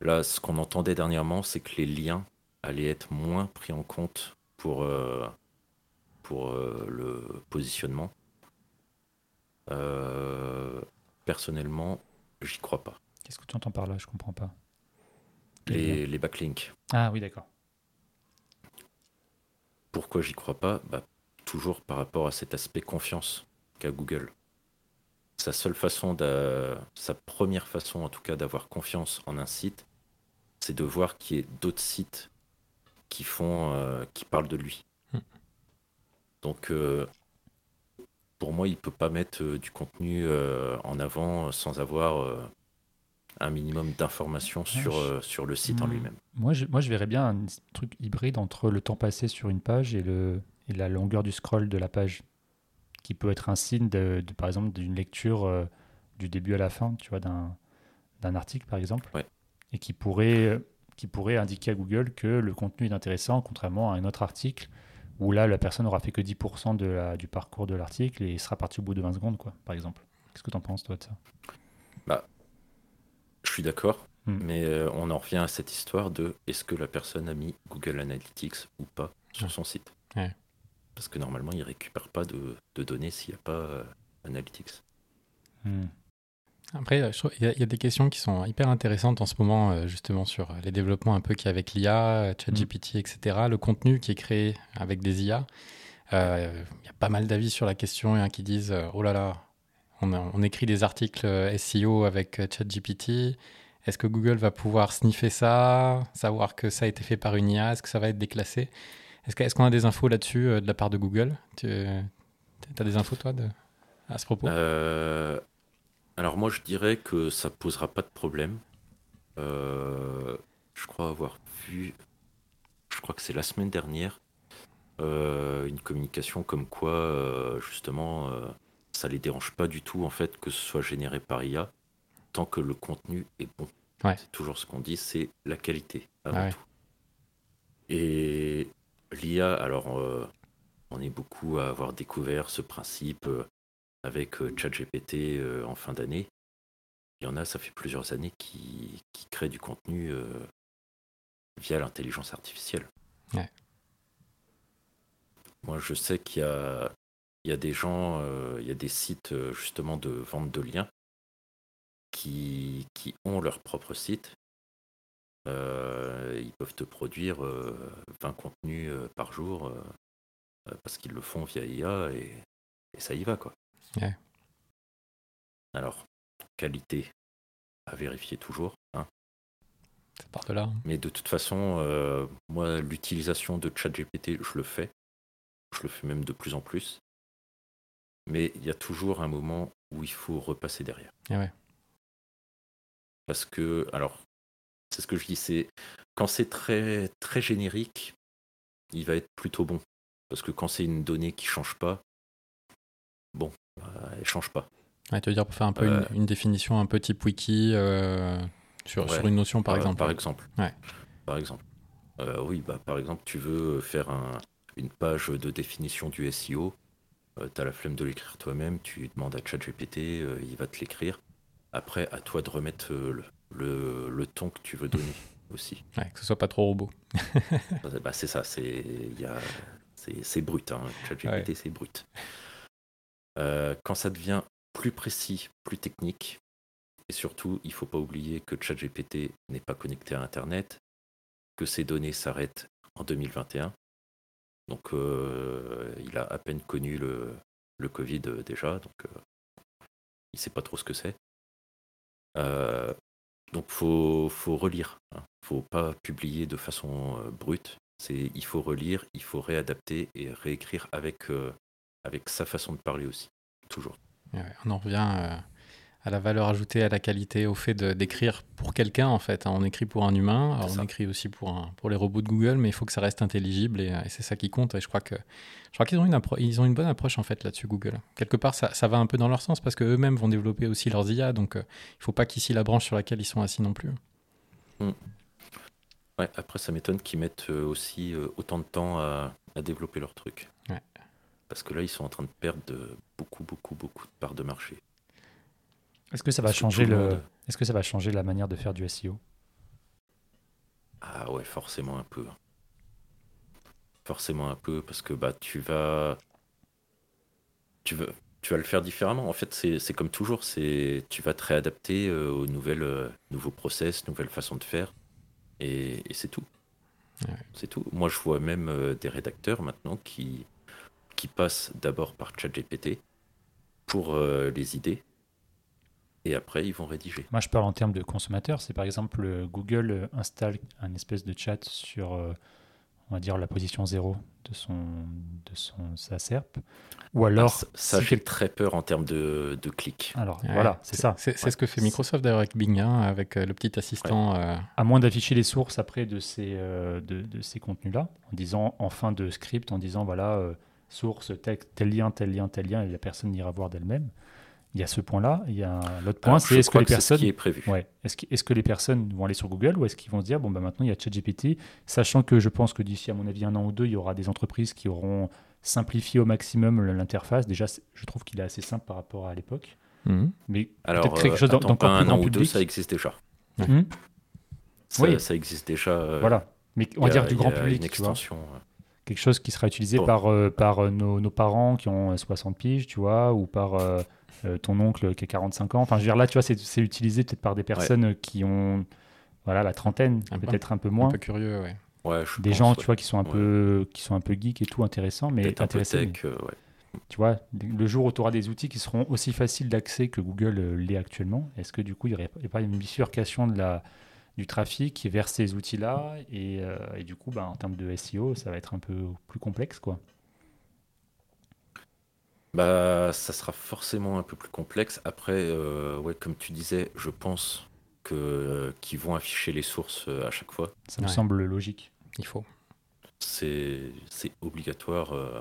là, ce qu'on entendait dernièrement, c'est que les liens allaient être moins pris en compte pour, pour euh, le positionnement. Personnellement, j'y crois pas. Qu'est-ce que tu entends par là? Je comprends pas. Les, les backlinks. Ah oui, d'accord. Pourquoi j'y crois pas? Bah, Toujours par rapport à cet aspect confiance qu'a Google. Sa seule façon, d'a- sa première façon en tout cas d'avoir confiance en un site, c'est de voir qu'il y ait d'autres sites qui font, euh, qui parlent de lui. Hmm. Donc, euh, pour moi, il peut pas mettre euh, du contenu euh, en avant sans avoir euh, un minimum d'informations sur, je- euh, sur le site en Hmm. lui-même. Moi je, moi, je verrais bien un truc hybride entre le temps passé sur une page et, le, et la longueur du scroll de la page, qui peut être un signe, de, de- par exemple, d'une lecture euh, du début à la fin, tu vois, d'un d'un article, par exemple, Ouais. et qui pourrait, qui pourrait indiquer à Google que le contenu est intéressant, contrairement à un autre article, où là, la personne aura fait que 10% de la, du parcours de l'article et sera partie au bout de 20 secondes, quoi, par exemple. Qu'est-ce que tu en penses, toi, de ça? Je suis d'accord, Hmm. mais euh, on en revient à cette histoire de est-ce que la personne a mis Google Analytics ou pas sur son site? Ouais. Parce que normalement, il ne récupère pas de, de données s'il n'y a pas euh, Analytics. Hmm. Après, il y, a des questions qui sont hyper intéressantes en ce moment, euh, justement, sur les développements un peu qu'il y a avec l'IA, ChatGPT, etc. Le contenu qui est créé avec des IA. Euh, il y a pas mal d'avis sur la question hein, qui disent euh, Oh là là, on, on, écrit des articles SEO avec ChatGPT. Est-ce que Google va pouvoir sniffer ça, savoir que ça a été fait par une IA Est-ce que ça va être déclassé? Est-ce qu'on a des infos là-dessus de la part de Google? Tu as des infos, toi, de, à ce propos? Alors moi je dirais que ça posera pas de problème. Euh, je crois avoir vu, je crois que c'est la semaine dernière, euh, une communication comme quoi euh, justement ça les dérange pas du tout en fait que ce soit généré par IA tant que le contenu est bon. C'est toujours ce qu'on dit, c'est la qualité avant tout. Et l'IA, alors on est beaucoup à avoir découvert ce principe avec euh, ChatGPT euh, en fin d'année. Il y en a, ça fait plusieurs années, qui, créent du contenu euh, via l'intelligence artificielle. Moi, je sais qu'il y a, il y a des gens, il y a des sites justement de vente de liens qui, qui ont leur propre site. ils peuvent te produire 20 contenus par jour parce qu'ils le font via IA et, et ça y va quoi. Alors, qualité à vérifier toujours. Hein. Ça part de là. Hein. Mais de toute façon, euh, moi, l'utilisation de ChatGPT, je le fais. Je le fais même de plus en plus. Mais il y a toujours un moment où il faut repasser derrière. Ah Parce que, alors, c'est ce que je dis, c'est quand c'est très très générique, il va être plutôt bon. Parce que quand c'est une donnée qui change pas, bon, elle change pas. tu veux dire pour faire un peu une, euh, définition un peu type wiki euh, sur, sur, une notion par exemple Par exemple. Ouais. Par exemple. oui, bah, par exemple, tu veux faire un, une page de définition du SEO. tu as la flemme de l'écrire toi-même, tu demandes à ChatGPT, il va te l'écrire. Après, à toi de remettre le, le, ton que tu veux donner aussi. Ouais, que ce soit pas trop robot. bah, c'est ça, c'est c'est brut. Hein. ChatGPT, c'est brut. Euh, quand ça devient plus précis, plus technique, et surtout, il ne faut pas oublier que ChatGPT n'est pas connecté à Internet, que ses données s'arrêtent en 2021. Donc, euh, il a à peine connu le, Covid euh, déjà, donc il ne sait pas trop ce que c'est. donc, faut, faut relire. Il hein. ne faut pas publier de façon brute. il faut relire, il faut réadapter et réécrire avec avec sa façon de parler aussi, toujours. on en revient euh, à la valeur ajoutée, à la qualité, au fait d'écrire pour quelqu'un en fait. Hein. On écrit pour un humain, on écrit aussi pour, un, pour les robots de Google, mais il faut que ça reste intelligible et, c'est ça qui compte. Et je crois que je crois qu'ils ont une ils ont une bonne approche en fait là-dessus Google. Quelque part, ça, ça, va un peu dans leur sens parce que eux-mêmes vont développer aussi leurs IA, donc euh, il ne faut pas qu'ici la branche sur laquelle ils sont assis non plus. Hmm. Ouais, après, ça m'étonne qu'ils mettent euh, aussi autant de temps à, à développer leur truc. Parce que là, ils sont en train de perdre beaucoup, beaucoup, beaucoup de parts de marché. Est-ce que ça va changer le... Est-ce que ça va changer la manière de faire du SEO Ah ouais, forcément un peu. Forcément un peu, parce que bah tu vas, tu vas, tu vas le faire différemment. En fait, c'est comme toujours, c'est tu vas te réadapter euh, aux nouvelles, euh, nouveaux process, nouvelles façons de faire, et, c'est tout. C'est tout. Moi, je vois même euh, des rédacteurs maintenant qui qui passe d'abord par ChatGPT pour euh, les idées et après ils vont rédiger. Moi je parle en termes de consommateurs, c'est par exemple euh, Google euh, installe un espèce de chat sur on va dire la position zéro de son de son sa SERP ou alors ah, ça, fait très peur en termes de, de clics. Alors voilà, c'est ça. C'est ce que fait Microsoft d'ailleurs avec Bing, hein, avec le petit assistant. À moins d'afficher les sources après de ces de, de, ces contenus là, en disant en fin de script, en disant voilà source, tel, lien, tel lien, tel lien, et la personne ira voir d'elle-même. Il y a ce point-là. Il y a l'autre point, c'est est-ce que les personnes, est prévu. Ouais, est-ce que, est que, les personnes vont aller sur Google ou est-ce qu'ils vont se dire bon bah maintenant il y a ChatGPT, sachant que je pense que d'ici à mon avis un an ou deux, il y aura des entreprises qui auront simplifié au maximum l'interface. Déjà, je trouve qu'il est assez simple par rapport à l'époque. Mhm. Mais alors quelque chose dans un an ou deux, ça existe déjà. Mhm. Ça, oui. ça existe déjà. Euh, voilà. Mais on va dire du grand public. Une extension quelque chose qui sera utilisé par, euh, par euh, nos, nos parents qui ont euh, 60 piges, tu vois, ou par euh, euh, ton oncle qui a 45 ans. Enfin, je veux dire, là, tu vois, c'est c'est utilisé peut-être par des personnes qui ont voilà, la trentaine, Un peu- peut-être un peu Un moins. peu curieux, ouais. Ouais, je Des pense, gens, ouais. tu vois, qui sont un Ouais. peu qui sont un peu geeks et tout, intéressants, mais un mais- tech, euh, ouais. tu vois, le jour où tu auras des outils qui seront aussi faciles d'accès que Google euh, l'est actuellement, est-ce que du coup, il n'y aurait pas une bifurcation de la, du trafic vers ces outils-là et, euh, et du coup, bah, en termes de SEO, ça va être un peu plus complexe, quoi. Bah, ça sera forcément un peu plus complexe. Après, euh, ouais, comme tu disais, je pense que euh, qu'ils vont afficher les sources euh, à chaque fois. Ça me Ouais. semble logique. Il faut. C'est c'est obligatoire euh,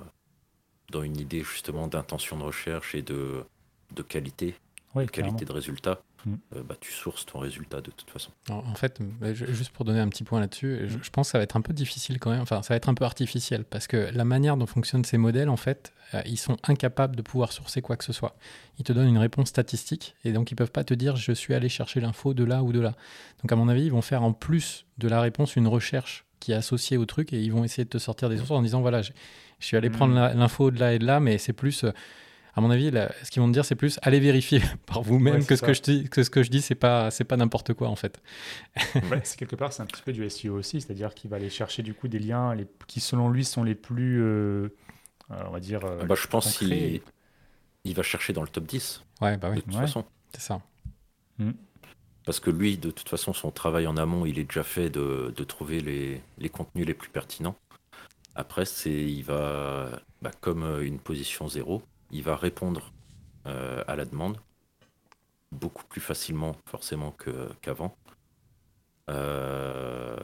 dans une idée justement d'intention de recherche et de, de qualité, Oui, de qualité de résultat. Mm. Euh, bah, tu sources ton résultat de toute façon. En, en fait, je- juste pour donner un petit point là-dessus, je, Mm. je pense que ça va être un peu difficile quand même, enfin ça va être un peu artificiel, parce que la manière dont fonctionnent ces modèles, en fait, euh, ils sont incapables de pouvoir sourcer quoi que ce soit. Ils te donnent une réponse statistique, et donc ils peuvent pas te dire je suis allé chercher l'info de là ou de là. Donc à mon avis, ils vont faire en plus de la réponse une recherche qui est associée au truc, et ils vont essayer de te sortir des sources en disant voilà, je suis allé Mm. prendre l'info de là et de là, mais c'est plus... euh, à mon avis, là, ce qu'ils vont te dire, c'est plus allez vérifier par vous-même Ouais, que, ce que je dis, que ce que je dis, c'est pas, c'est pas n'importe quoi en fait. Ouais, c'est quelque part, c'est un petit peu du SEO aussi, c'est-à-dire qu'il va aller chercher du coup des liens les, qui, selon lui, sont les plus, euh, euh, on va dire, euh, Ah bah, je pense qu'il il va chercher dans le top 10 Ouais, bah oui, de toute Ouais. façon. c'est ça. Parce que lui, de toute façon, son travail en amont, il est déjà fait de, de trouver les, les contenus les plus pertinents. Après, c'est, il va, bah, comme une position zéro, il va répondre euh, à la demande beaucoup plus facilement, forcément, qu'avant. Euh,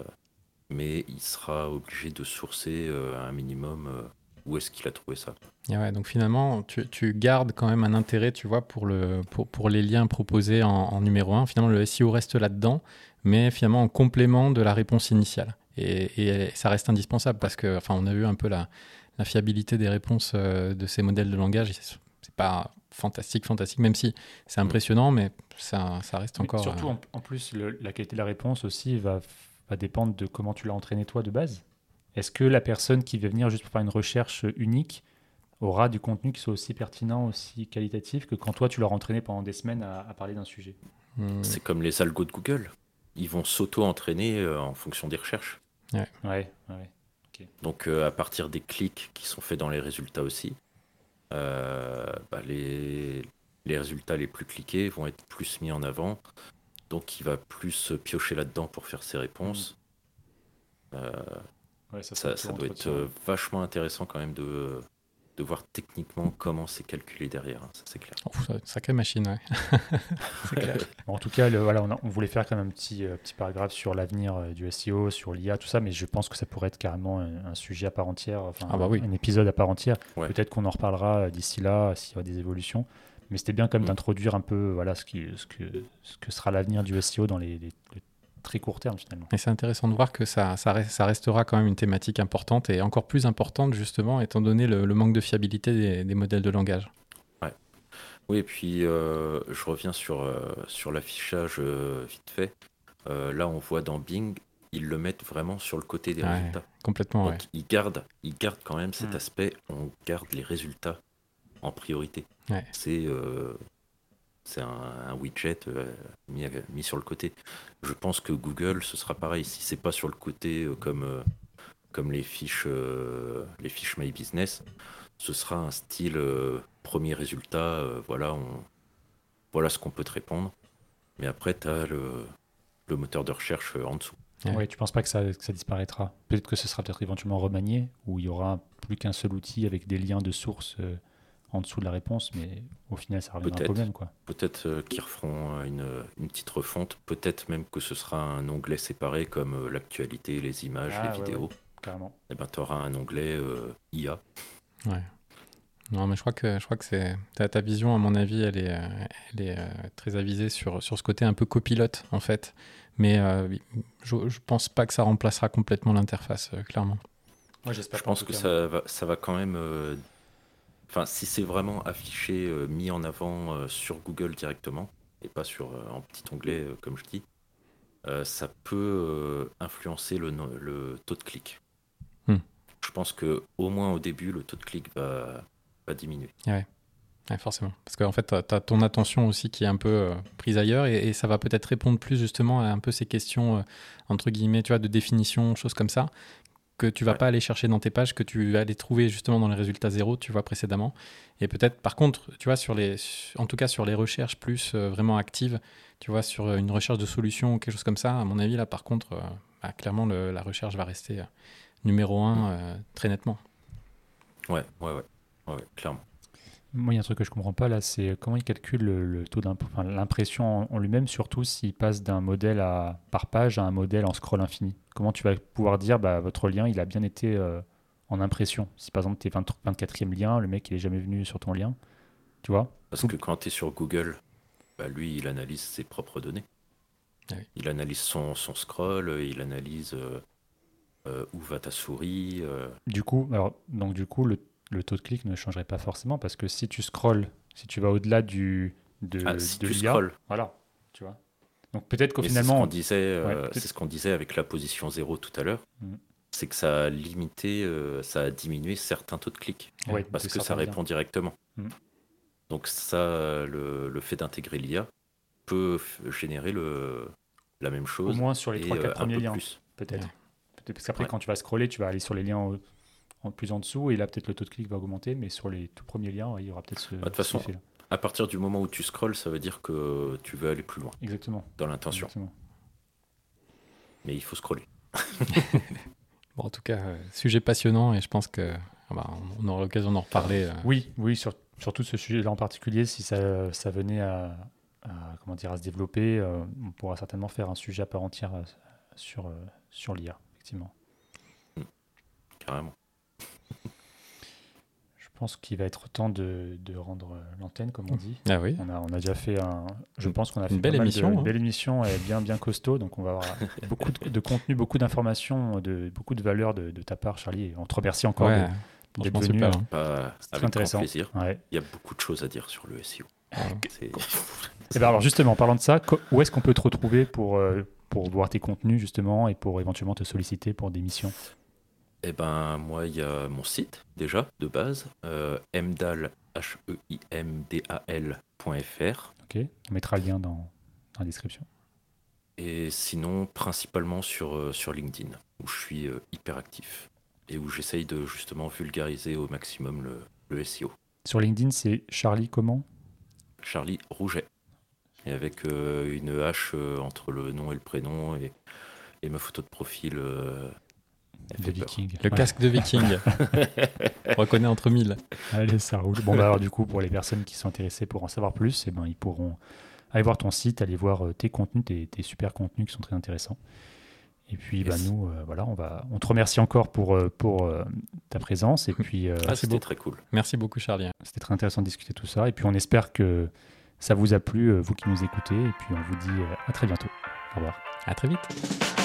mais il sera obligé de sourcer euh, un minimum où est-ce qu'il a trouvé ça. Ouais, donc finalement, tu, gardes quand même un intérêt, tu vois, pour, le, pour, pour les liens proposés en, numéro 1. Finalement, le SEO reste là-dedans, mais finalement en complément de la réponse initiale. Et, et ça reste indispensable parce que, enfin, on a vu un peu la, la fiabilité des réponses euh, de ces modèles de langage. C'est pas fantastique, fantastique, même si c'est impressionnant, mais ça, ça reste Mais encore. surtout, euh, en, en plus, le- la qualité de la réponse aussi va, va dépendre de comment tu l'as entraîné toi de base. Est-ce que la personne qui va venir juste pour faire une recherche unique aura du contenu qui soit aussi pertinent, aussi qualitatif que quand toi tu l'as entraîné pendant des semaines à, à parler d'un sujet? Hmm, C'est comme les algos de Google. Ils vont s'auto-entraîner euh, en fonction des recherches. Ouais, ouais. Donc euh, à partir des clics qui sont faits dans les résultats aussi, euh, bah, les, les résultats les plus cliqués vont être plus mis en avant. Donc il va plus piocher là-dedans pour faire ses réponses. Euh, Ouais, ça, doit être euh, vachement intéressant quand même de, de voir techniquement comment c'est calculé derrière, hein, ça c'est clair. ça- sacrée machine, ouais. c'est clair. En tout cas, le- voilà, on, a- on voulait faire quand même un petit, euh, petit paragraphe sur l'avenir euh, du SEO, sur l'IA, tout ça, mais je pense que ça pourrait être carrément un, un sujet à part entière, enfin, Ah bah oui. un épisode à part entière. Ouais. Peut-être qu'on en reparlera euh, d'ici là, s'il y a des évolutions. Mais c'était bien quand même Mm. d'introduire un peu voilà, ce, qui, ce, que, ce que sera l'avenir du SEO dans les, les- le très court terme finalement. Et c'est intéressant de voir que ça, ça, reste- ça restera quand même une thématique importante et encore plus importante justement étant donné le, le manque de fiabilité des, des modèles de langage. Oui, et puis euh, je reviens sur, euh, sur l'affichage euh, vite fait. Euh, là, on voit dans Bing, ils le mettent vraiment sur le côté des Ouais. résultats. Complètement, Donc ouais. ils gardent, ils gardent quand même cet Mm. aspect, on garde les résultats en priorité. Ouais. C'est euh, c'est un, un widget euh, mis, mis sur le côté. Je pense que Google, ce sera pareil. Si c'est pas sur le côté euh, comme, euh, comme les fiches, euh, les fiches My Business, ce sera un style euh, premier résultat. euh, voilà, on, voilà ce qu'on peut te répondre. Mais après, tu as le, le moteur de recherche euh, en dessous. Ouais. Ouais, tu penses pas que ça, que ça disparaîtra? Peut-être que ce sera peut-être éventuellement remanié, où il y aura plus qu'un seul outil avec des liens de source euh, en dessous de la réponse, mais au final, ça reviendra Peut-être. au même. Quoi. Peut-être euh, qu'ils referont une, une petite refonte. Peut-être même que ce sera un onglet séparé comme euh, l'actualité, les images, Ah, les ouais, vidéos. Carrément. Et ben, tu auras un onglet euh, IA. Ouais. Non, mais je crois que, je crois que c'est ta, ta vision, à mon avis, elle est, euh, elle est euh, très avisée sur, sur ce côté un peu copilote, en fait. Mais euh, je, je pense pas que ça remplacera complètement l'interface, euh, clairement. Moi, j'espère Je pense que ça va, ça va quand même. Enfin, si c'est vraiment affiché, euh, mis en avant euh, sur Google directement, et pas sur euh, en petit onglet, comme je dis, ça peut influencer le, taux de clic. Hmm. je pense que au moins au début, le taux de clic va, va diminuer. Ouais. Ouais, forcément. Parce qu'en fait, tu as ton attention aussi qui est un peu prise ailleurs et, et ça va peut-être répondre plus justement à un peu ces questions, entre guillemets, tu vois, de définition, choses comme ça, que tu vas Ouais. pas aller chercher dans tes pages, que tu vas aller trouver justement dans les résultats zéro, tu vois, précédemment. Et peut-être, par contre, tu vois, sur les, en tout cas sur les recherches plus euh, vraiment actives, tu vois, sur euh, une recherche de solution ou quelque chose comme ça, à mon avis, là, par contre, euh, bah, clairement, le- la recherche va rester euh, numéro un euh, très nettement. Ouais, ouais, ouais, ouais, ouais, clairement. Moi, il y a un truc que je comprends pas là, c'est comment il calcule le, le taux l'impression en, en lui-même, surtout s'il passe d'un modèle à, par page à un modèle en scroll infini. Comment tu vas pouvoir dire, bah, votre lien, il a bien été euh, en impression? Si par exemple, tu es 24e lien, le mec, il est jamais venu sur ton lien, tu vois? Parce Tout- que quand tu es sur Google, bah, lui, il analyse ses propres données. Ah oui. Il analyse son, son scroll, il analyse euh, euh, où va ta souris. euh, Du coup, alors, donc du coup, le, le taux de clic ne changerait pas forcément parce que si tu scrolls, si tu vas au-delà du de, ah, si de tu l'IA, scrolls. voilà, tu vois. Donc peut-être qu'au Mais c'est ce finalement, qu'on disait, euh, Ouais, c'est ce qu'on disait avec la position 0 tout à l'heure. Mhm. C'est que ça a limité, euh, ça a diminué certains taux de clic. ouais, parce que ça répond directement. Mhm. Donc ça, le, le fait d'intégrer l'IA peut générer le, la même au chose moins sur les et 3-4 euh, premiers liens. plus. Peut-être. Ouais. Parce qu'après, Ouais. quand tu vas scroller, tu vas aller sur les liens au- en plus en dessous, et là, peut-être le taux de clic va augmenter, mais sur les tout premiers liens, il y aura peut-être ce, Bah, de toute ce façon. À partir du moment où tu scrolles, ça veut dire que tu veux aller plus loin Exactement. dans l'intention. exactement. Mais il faut scroller. Bon, en tout cas, euh, sujet passionnant et je pense que ah bah, on aura l'occasion d'en reparler. euh, Oui, oui, sur, surtout ce sujet-là en particulier, si ça, ça venait à, à, comment dire, à se développer, euh, on pourra certainement faire un sujet à part entière sur, sur l'IA, effectivement. Carrément. Je pense qu'il va être temps de, de rendre l'antenne, comme on dit. Ah oui. On a, on a déjà fait un. Je pense qu'on a fait Une belle de- émission, une hein. belle émission et bien, bien costaud. Donc, on va avoir beaucoup de, de contenu, beaucoup d'informations, de, beaucoup de valeur de, de ta part, Charlie. Et on te remercie encore Ouais, de- d'être franchement venu. super. hein. hein. Pas C'est très avec grand intéressant. plaisir. Ouais. Il y a beaucoup de choses à dire sur le SEO. C'est- Et ben alors, justement, en parlant de ça, où est-ce qu'on peut te retrouver pour, euh, pour voir tes contenus, justement, et pour éventuellement te solliciter pour des missions? Eh ben, moi, il y a mon site, déjà, de base, euh, mdal, E H-E-I-M-D-A-L.fr. Ok On mettra le lien dans, dans la description. Et sinon, principalement sur, euh, sur LinkedIn, où je suis euh, hyper actif et où j'essaye de justement vulgariser au maximum le, le SEO. Sur LinkedIn, c'est Charlie comment? Charlie Rouget. Et avec euh, une H euh, entre le nom et le prénom et, et ma photo de profil. Peur. Viking. Le Ouais. casque de viking. On reconnaît entre mille. Allez, ça roule. Bon, bah alors, du coup, pour les personnes qui sont intéressées pour en savoir plus, eh ben, ils pourront aller voir ton site, aller voir euh, tes contenus, tes, tes super contenus qui sont très intéressants. Et puis, bah, nous, euh, voilà, on, va, on te remercie encore pour, euh, pour euh, ta présence. Et puis, euh, Ah, c'était très cool. Merci beaucoup, Charlie. c'était très intéressant de discuter tout ça. Et puis, on espère que ça vous a plu, vous qui nous écoutez. Et puis, on vous dit à très bientôt. Au revoir. À très vite.